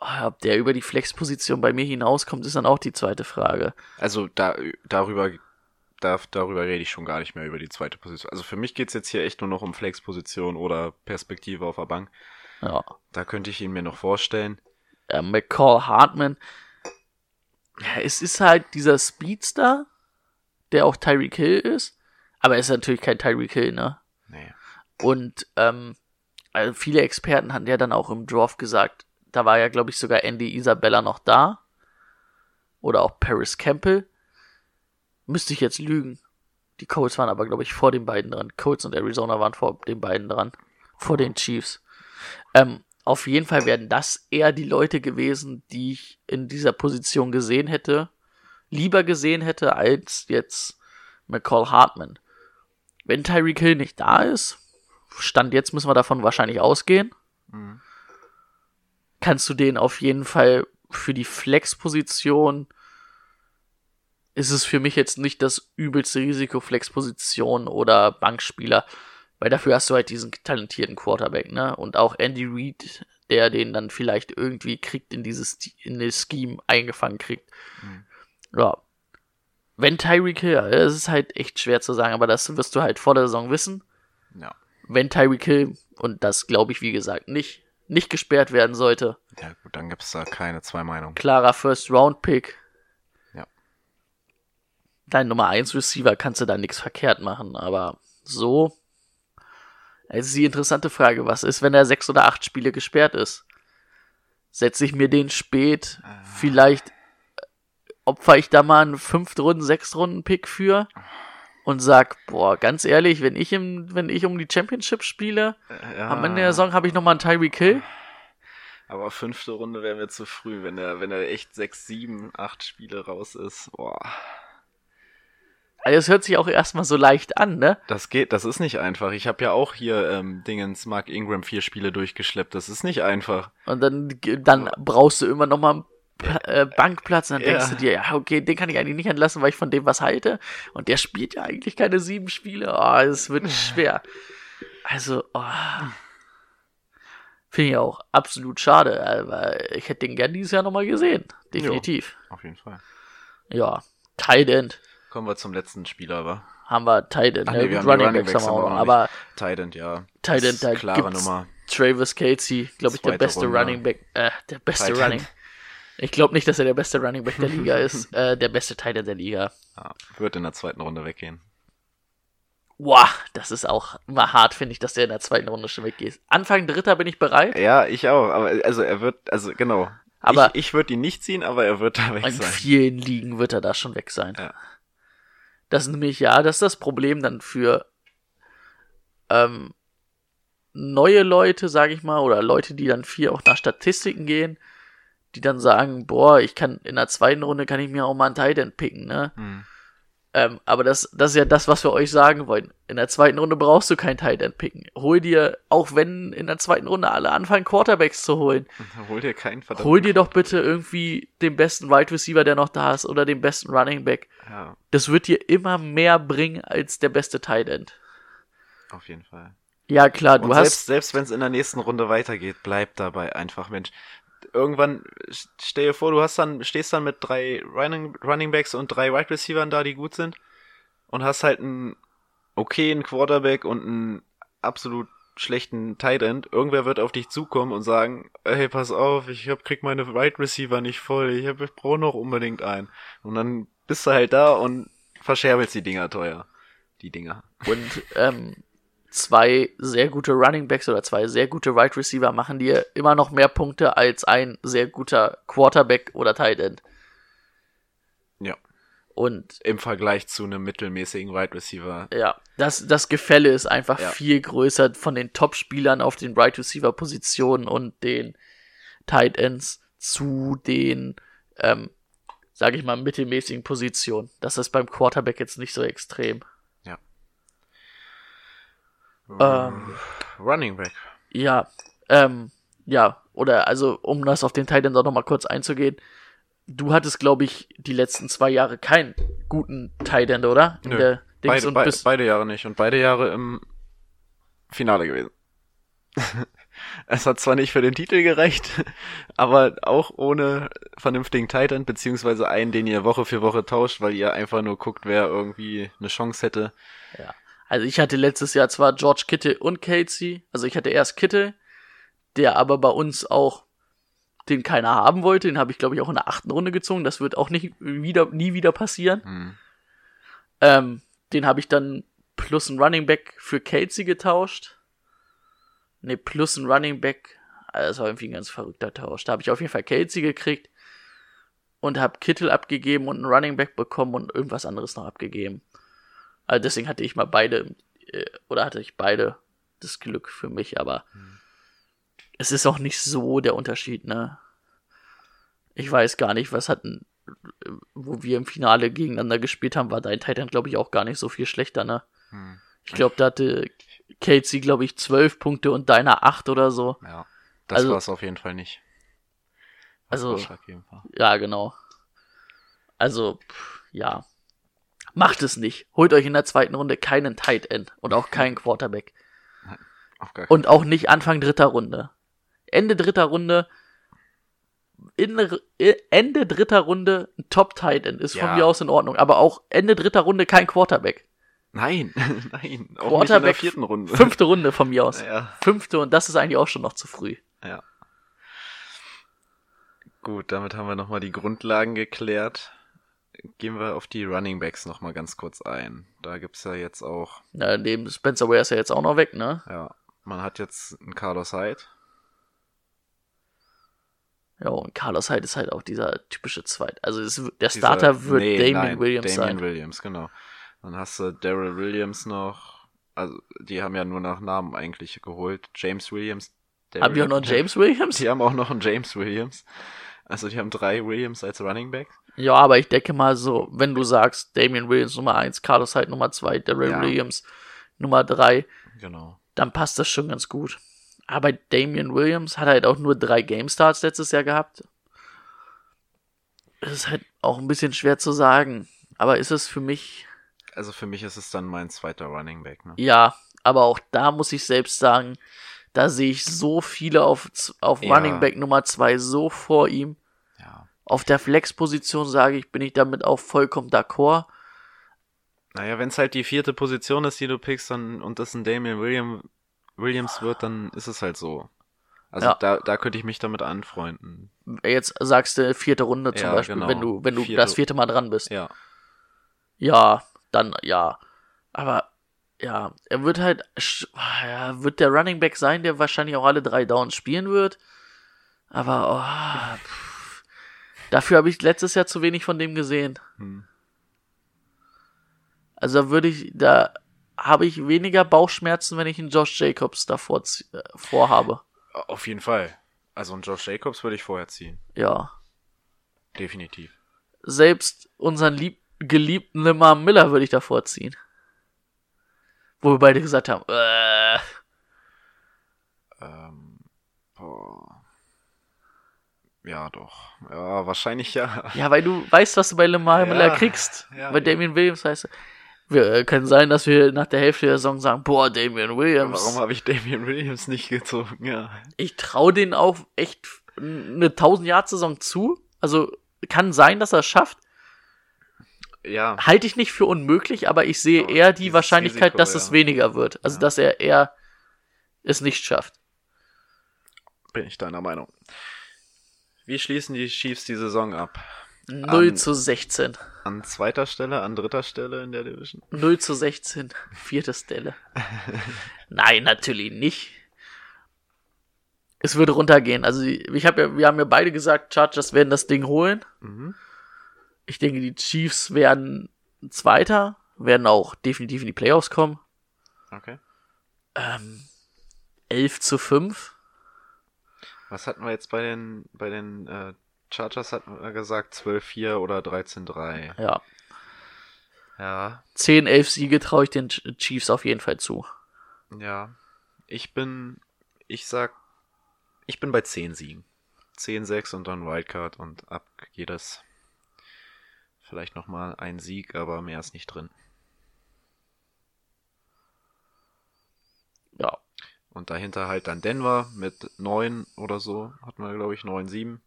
oh, ob der über die Flexposition bei mir hinauskommt, ist dann auch die zweite Frage. Also da, darüber, da, darüber rede ich schon gar nicht mehr über die zweite Position. Also für mich geht's jetzt hier echt nur noch um Flexposition oder Perspektive auf der Bank. Ja. Da könnte ich ihn mir noch vorstellen. äh, McCall Hartman. Ja, es ist halt dieser Speedster, der auch Tyreek Hill ist, aber er ist natürlich kein Tyreek Hill, ne? Nee. Und ähm, also viele Experten hatten ja dann auch im Draft gesagt, da war ja, glaube ich, sogar Andy Isabella noch da. Oder auch Paris Campbell. Müsste ich jetzt lügen. Die Colts waren aber, glaube ich, vor den beiden dran. Colts und Arizona waren vor den beiden dran. Vor den Chiefs. Ähm, auf jeden Fall wären das eher die Leute gewesen, die ich in dieser Position gesehen hätte, lieber gesehen hätte, als jetzt McCall Hartman. Wenn Tyreek Hill nicht da ist, Stand jetzt müssen wir davon wahrscheinlich ausgehen, kannst du den auf jeden Fall für die Flex-Position ist es für mich jetzt nicht das übelste Risiko Flex-Position oder Bankspieler, weil dafür hast du halt diesen talentierten Quarterback, ne? Und auch Andy Reid, der den dann vielleicht irgendwie kriegt in dieses in das Scheme eingefangen kriegt. Ja. Wenn Tyreek Hill, es ist halt echt schwer zu sagen, aber das wirst du halt vor der Saison wissen. Ja. Wenn Tyreek Hill, und das glaube ich wie gesagt nicht, nicht gesperrt werden sollte, Ja, gut, dann gibt's da keine zwei Meinungen. klarer First-Round-Pick. Ja. Dein Nummer 1 Receiver kannst du da nichts verkehrt machen, aber so. Es ist die interessante Frage, was ist, wenn er sechs oder acht Spiele gesperrt ist? Setze ich mir den spät, vielleicht äh, opfer ich da mal einen fünf Runden, sechs Runden Pick für und sag, boah, ganz ehrlich, wenn ich im, wenn ich um die Championship spiele, Ja, am Ende der Saison habe ich nochmal einen Tyreek Hill. aber fünfte Runde wäre mir zu früh, wenn er, wenn er echt sechs, sieben, acht Spiele raus ist. Boah. Also es hört sich auch erstmal so leicht an, ne? Das geht, das ist nicht einfach. Ich habe ja auch hier ähm, Dingens Mark Ingram vier Spiele durchgeschleppt. Das ist nicht einfach. Und dann, dann brauchst du immer noch mal Pla- äh, Bankplatz und dann denkst Ja. du dir, ja, okay, den kann ich eigentlich nicht entlassen, weil ich von dem was halte. Und der spielt ja eigentlich keine sieben Spiele. Oh, es wird schwer. Also, oh. Finde ich auch absolut schade, aber ich hätte den gern dieses Jahr nochmal gesehen. Definitiv. Auf jeden Fall. Ja. Tight End Kommen wir zum letzten Spieler, aber. haben wir Tight End. Ach ne? nee, wir haben die Running Backs haben wir auch noch. Aber Titan, ja. Tight End, da klare Nummer. Travis Kelsey, glaube ich, der beste Runde. Running Back, äh, der beste Tight End. Ich glaube nicht, dass er der beste Running Back der Liga ist, äh, der beste End der Liga. Ja, wird in der zweiten Runde weggehen. Wow, das ist auch immer hart, finde ich, dass der in der zweiten Runde schon weggeht. Anfang dritter bin ich bereit. Ja, ich auch. Aber also er wird, also genau. Aber- ich, ich würde ihn nicht ziehen, aber er wird da weg In sein. vielen Ligen wird er da schon weg sein. Ja. Das ist nämlich, ja, das ist das Problem dann für ähm, neue Leute, sage ich mal, oder Leute, die dann viel auch nach Statistiken gehen, die dann sagen, boah, ich kann in der zweiten Runde kann ich mir auch mal einen Tight End picken, ne? Hm. Ähm, aber das, das ist ja das, was wir euch sagen wollen. In der zweiten Runde brauchst du kein Tight End picken. Hol dir, auch wenn in der zweiten Runde alle anfangen, Quarterbacks zu holen, Hol dir keinen verdammten. hol dir doch bitte irgendwie den besten Wide Receiver, der noch da ist, oder den besten Running Back. Ja, Das wird dir immer mehr bringen als der beste Tight End. auf jeden Fall. Ja, klar, du Und hast. selbst, selbst wenn es in der nächsten Runde weitergeht, bleib dabei einfach, Mensch. Irgendwann, st- stell dir vor, du hast dann, stehst dann mit drei Running, Running Backs und drei Wide Receivern da, die gut sind. Und hast halt einen okayen Quarterback und einen absolut schlechten Tight End. Irgendwer wird auf dich zukommen und sagen, hey, pass auf, ich hab, krieg meine Wide Receiver nicht voll, ich, hab, ich brauche noch unbedingt einen. Und dann bist du halt da und verscherbelst die Dinger teuer. Die Dinger. Und ähm, zwei sehr gute Running Backs oder zwei sehr gute Wide Receiver machen dir immer noch mehr Punkte als ein sehr guter Quarterback oder Tight End. Ja. Und Im Vergleich zu einem mittelmäßigen Wide Receiver. ja, das, das Gefälle ist einfach Ja. viel größer von den Top-Spielern auf den Wide Receiver-Positionen und den Tight Ends zu den, ähm, sage ich mal, mittelmäßigen Positionen. Das ist beim Quarterback jetzt nicht so extrem. Ähm, Running Back. Ja, ähm, ja, oder also um das auf den Tight End auch nochmal kurz einzugehen, du hattest, glaube ich, die letzten zwei Jahre keinen guten Tight End, oder? In Nö. der Dings Beide, bist- beide Jahre nicht und beide Jahre im Finale gewesen. es hat zwar nicht für den Titel gereicht, aber auch ohne vernünftigen Titan, beziehungsweise einen, den ihr Woche für Woche tauscht, weil ihr einfach nur guckt, wer irgendwie eine Chance hätte. Also ich hatte letztes Jahr zwar George Kittle und Casey, also ich hatte erst Kittle, der aber bei uns auch den keiner haben wollte, den habe ich glaube ich auch in der achten Runde gezogen, das wird auch nicht wieder, nie wieder passieren. Hm. Ähm, den habe ich dann plus ein Running Back für Casey getauscht. Ne, plus ein Running Back, also das war irgendwie ein ganz verrückter Tausch. Da habe ich auf jeden Fall Casey gekriegt und habe Kittle abgegeben und einen Running Back bekommen und irgendwas anderes noch abgegeben. Also deswegen hatte ich mal beide, äh, oder hatte ich beide das Glück für mich, aber es ist auch nicht so der Unterschied, ne? Ich weiß gar nicht, was hatten, wo wir im Finale gegeneinander gespielt haben, war dein Titan, glaube ich, auch gar nicht so viel schlechter, ne? Hm. Ich glaube, da hatte Casey, glaube ich, zwölf Punkte und deiner acht oder so. Ja, das Also- war es auf jeden Fall nicht. Also-. Ja, genau. Also, pff, ja. Macht es nicht. Holt euch in der zweiten Runde keinen Tight End und auch keinen Quarterback. Gar Und auch nicht Anfang dritter Runde. Ende dritter Runde. In, Ende dritter Runde ein Top Tight End ist von Ja. mir aus in Ordnung. Aber auch Ende dritter Runde kein Quarterback. Nein, nein, auch nicht in der Quarterback vierten Runde. Fünfte Runde von mir aus. Ja, Fünfte und das ist eigentlich auch schon noch zu früh. ja. Gut, damit haben wir nochmal die Grundlagen geklärt. Gehen wir auf die Running Backs nochmal ganz kurz ein. Da gibt's ja jetzt auch, Na, neben Spencer Ware ist ja jetzt auch noch weg, ne? ja, man hat jetzt einen Carlos Hyde. Ja, und Carlos Hyde ist halt auch dieser typische Zweit. Also es, der Dieser- Starter wird nee, Damien nein, Williams Damien sein. Williams, genau. Dann hast du Daryl Williams noch. Also, die haben ja nur nach Namen eigentlich geholt. James Williams. Haben wir auch noch einen James Williams? Die haben auch noch einen James Williams. Also, die haben drei Williams als Running Back. Ja, aber ich denke mal so, wenn du sagst, Damien Williams Nummer 1, Carlos Hyde Nummer 2, Daryl Ja. Williams Nummer 3, Genau. dann passt das schon ganz gut. Aber Damien Williams hat halt auch nur drei Game Starts letztes Jahr gehabt. Das ist halt auch ein bisschen schwer zu sagen. Aber ist es für mich, Also, für mich ist es dann mein zweiter Running Back, ne? ja, aber auch da muss ich selbst sagen, da sehe ich so viele auf, auf Ja. Running Back Nummer 2 so vor ihm. Ja. Auf der Flex-Position sage ich, bin ich damit auch vollkommen d'accord. Naja, wenn es halt die vierte Position ist, die du pickst, dann, und das ein Damien William, Williams wird, dann ist es halt so. Also, Ja. da, da könnte ich mich damit anfreunden. Jetzt sagst du vierte Runde zum Ja, Beispiel, genau. wenn du, wenn du Vierte- das vierte Mal dran bist. Ja. Ja, dann ja. Aber ja, er wird halt, ja, wird der Running Back sein, der wahrscheinlich auch alle drei Downs spielen wird. Aber oh, pff, dafür habe ich letztes Jahr zu wenig von dem gesehen. Hm. Also da würde ich, da habe ich weniger Bauchschmerzen, wenn ich einen Josh Jacobs davor äh, vorhabe. Auf jeden Fall. Also, einen Josh Jacobs würde ich vorher ziehen. Ja. Definitiv. selbst unseren lieb geliebten Lamar Miller würde ich davor ziehen. Wo wir beide gesagt haben, äh, Ähm, boah. Ja, doch. Ja, wahrscheinlich ja. ja, weil du weißt, was du bei Lamar Ja, Miller kriegst. ja, bei Damien Williams heißt wir äh, können sein, dass wir nach der Hälfte der Saison sagen, boah, Damien Williams. Warum habe ich Damian Williams nicht gezogen? Ja. Ich traue denen auch echt eine 1000 Jahr Saison zu. Also kann sein, dass er es schafft. Ja, Halte ich nicht für unmöglich, aber ich sehe Aber eher die Wahrscheinlichkeit, Risiko, dass es ja. weniger wird. Also Ja. dass er eher es nicht schafft. bin ich deiner Meinung. Wie schließen die Chiefs die Saison ab? 0 An- zu 16. An zweiter Stelle, an dritter Stelle in der Division? 0 zu 16, vierte Stelle. Nein, natürlich nicht. Es wird runtergehen. Also ich habe ja, wir haben ja beide gesagt, Chargers werden das Ding holen. Mhm. Ich denke, die Chiefs werden Zweiter, werden auch definitiv in die Playoffs kommen. Okay. Ähm, 11 zu 5. Was hatten wir jetzt bei den, bei den äh, Chargers hatten wir gesagt 12-4 oder 13-3. Ja. Ja, 10, 11 Siege traue ich den Ch- Chiefs auf jeden Fall zu. ja. Ich bin, ich sag, ich bin bei 10 Siegen. 10-6 und dann Wildcard und ab jedes vielleicht nochmal ein Sieg, aber mehr ist nicht drin. Ja. Und dahinter halt dann Denver mit 9 oder so, hatten wir glaube ich 9-7.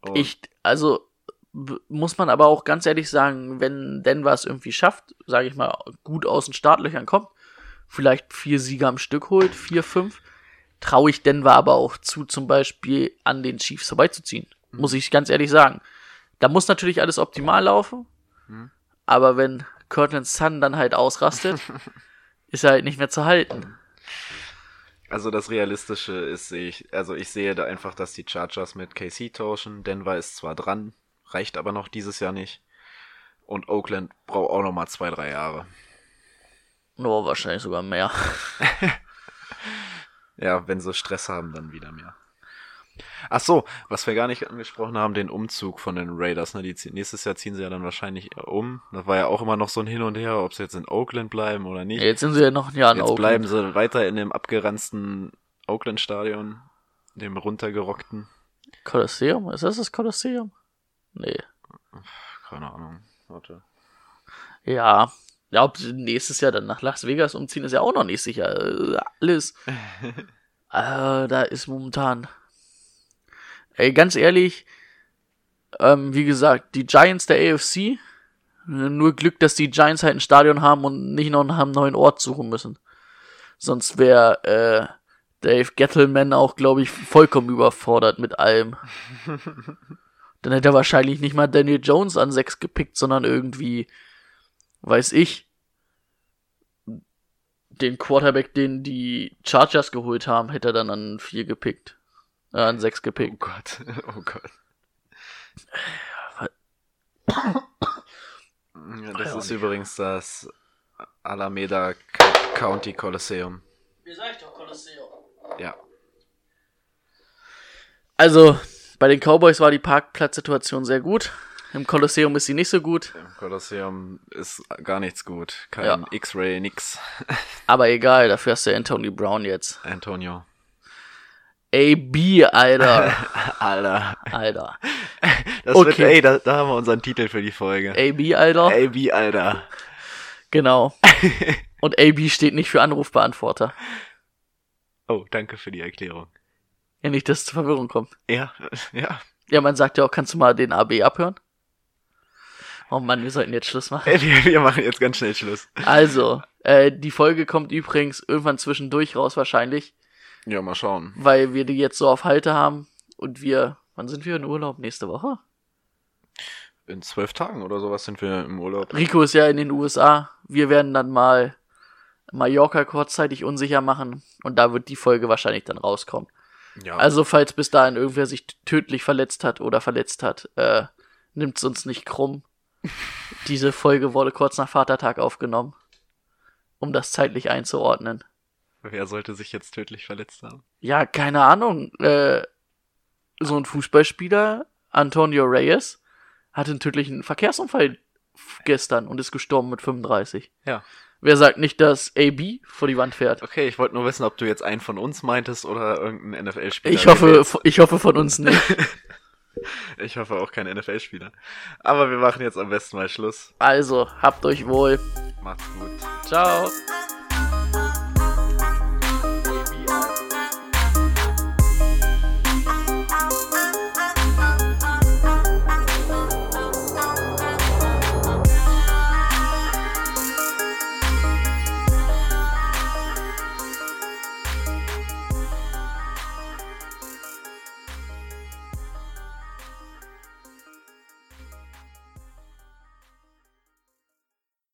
Und Ich, also muss man aber auch ganz ehrlich sagen, wenn Denver es irgendwie schafft, sage ich mal, gut aus den Startlöchern kommt, vielleicht vier Sieger am Stück holt, vier, fünf, traue ich Denver aber auch zu, zum Beispiel an den Chiefs vorbeizuziehen. Muss ich ganz ehrlich sagen. Da muss natürlich alles optimal laufen, aber wenn Cortland Sun dann halt ausrastet, ist er halt nicht mehr zu halten. Also das Realistische ist, sehe ich, also ich sehe da einfach, dass die Chargers mit KC tauschen. Denver ist zwar dran, reicht aber noch dieses Jahr nicht. Und Oakland braucht auch noch mal zwei, drei Jahre. Nur wahrscheinlich sogar mehr. Ja, wenn sie Stress haben, dann wieder mehr. Ach so, was wir gar nicht angesprochen haben, den Umzug von den Raiders. Ne? Die, nächstes Jahr ziehen sie ja dann wahrscheinlich um. Da war ja auch immer noch so ein Hin und Her, ob sie jetzt in Oakland bleiben oder nicht. Jetzt sind sie ja noch ein Jahr in Jetzt Oakland. bleiben sie weiter in dem abgeranzten Oakland-Stadion, dem runtergerockten. Kolosseum? Ist das das Kolosseum? Nee. Keine Ahnung. Warte. Ja. Ja, ob sie nächstes Jahr dann nach Las Vegas umziehen, ist ja auch noch nicht sicher. Äh, Alles. äh, da ist momentan. Ey, ganz ehrlich, ähm, wie gesagt, die Giants der AFC, nur Glück, dass die Giants halt ein Stadion haben und nicht noch einem neuen Ort suchen müssen. Sonst wäre äh, Dave Gettleman auch, glaube ich, vollkommen überfordert mit allem. Dann hätte er wahrscheinlich nicht mal Daniel Jones an 6 gepickt, sondern irgendwie, weiß ich, den Quarterback, den die Chargers geholt haben, hätte er dann an 4 gepickt. Äh, an 6 Oh gepickt. Gott. Oh Gott. Ja, das ist übrigens das Alameda Co- County Coliseum. Wie sag ich doch, Kolosseum. Ja. Also, bei den Cowboys war die Parkplatzsituation sehr gut. Im Kolosseum ist sie nicht so gut. Im Coliseum ist gar nichts gut. Kein Ja. X-Ray, nix. Aber egal, dafür hast du Anthony Brown jetzt. Antonio. AB, Alter. Alter. Alter. Das Okay. wird, ey, da, da haben wir unseren Titel für die Folge. AB, Alter. AB, Alter. Genau. Und AB steht nicht für Anrufbeantworter. Oh, danke für die Erklärung. Ja, nicht, dass es zur Verwirrung kommt. Ja, ja. Ja, man sagt ja auch, kannst du mal den AB abhören? Oh Mann, wir sollten jetzt Schluss machen. Wir, wir machen jetzt ganz schnell Schluss. Also, äh, die Folge kommt übrigens irgendwann zwischendurch raus wahrscheinlich, Ja, mal schauen. weil wir die jetzt so auf Halte haben und wir, wann sind wir in Urlaub? Nächste Woche? In zwölf Tagen oder sowas sind wir im Urlaub. Rico ist ja in den USA. Wir werden dann mal Mallorca kurzzeitig unsicher machen und da wird die Folge wahrscheinlich dann rauskommen. Ja, Also, falls bis dahin irgendwer sich tödlich verletzt hat oder verletzt hat, äh, nimmt's uns nicht krumm. Diese Folge wurde kurz nach Vatertag aufgenommen, um das zeitlich einzuordnen. Wer sollte sich jetzt tödlich verletzt haben? Ja, keine Ahnung. Äh, so ein Fußballspieler, Antonio Reyes, hatte einen tödlichen Verkehrsunfall gestern und ist gestorben mit 35. Ja. Wer sagt nicht, dass AB vor die Wand fährt? Okay, ich wollte nur wissen, ob du jetzt einen von uns meintest oder irgendeinen NFL-Spieler. Ich hoffe, ich hoffe von uns nicht. Ich hoffe auch kein NFL-Spieler. Aber wir machen jetzt am besten mal Schluss. Also, habt euch wohl. Macht's gut. Ciao.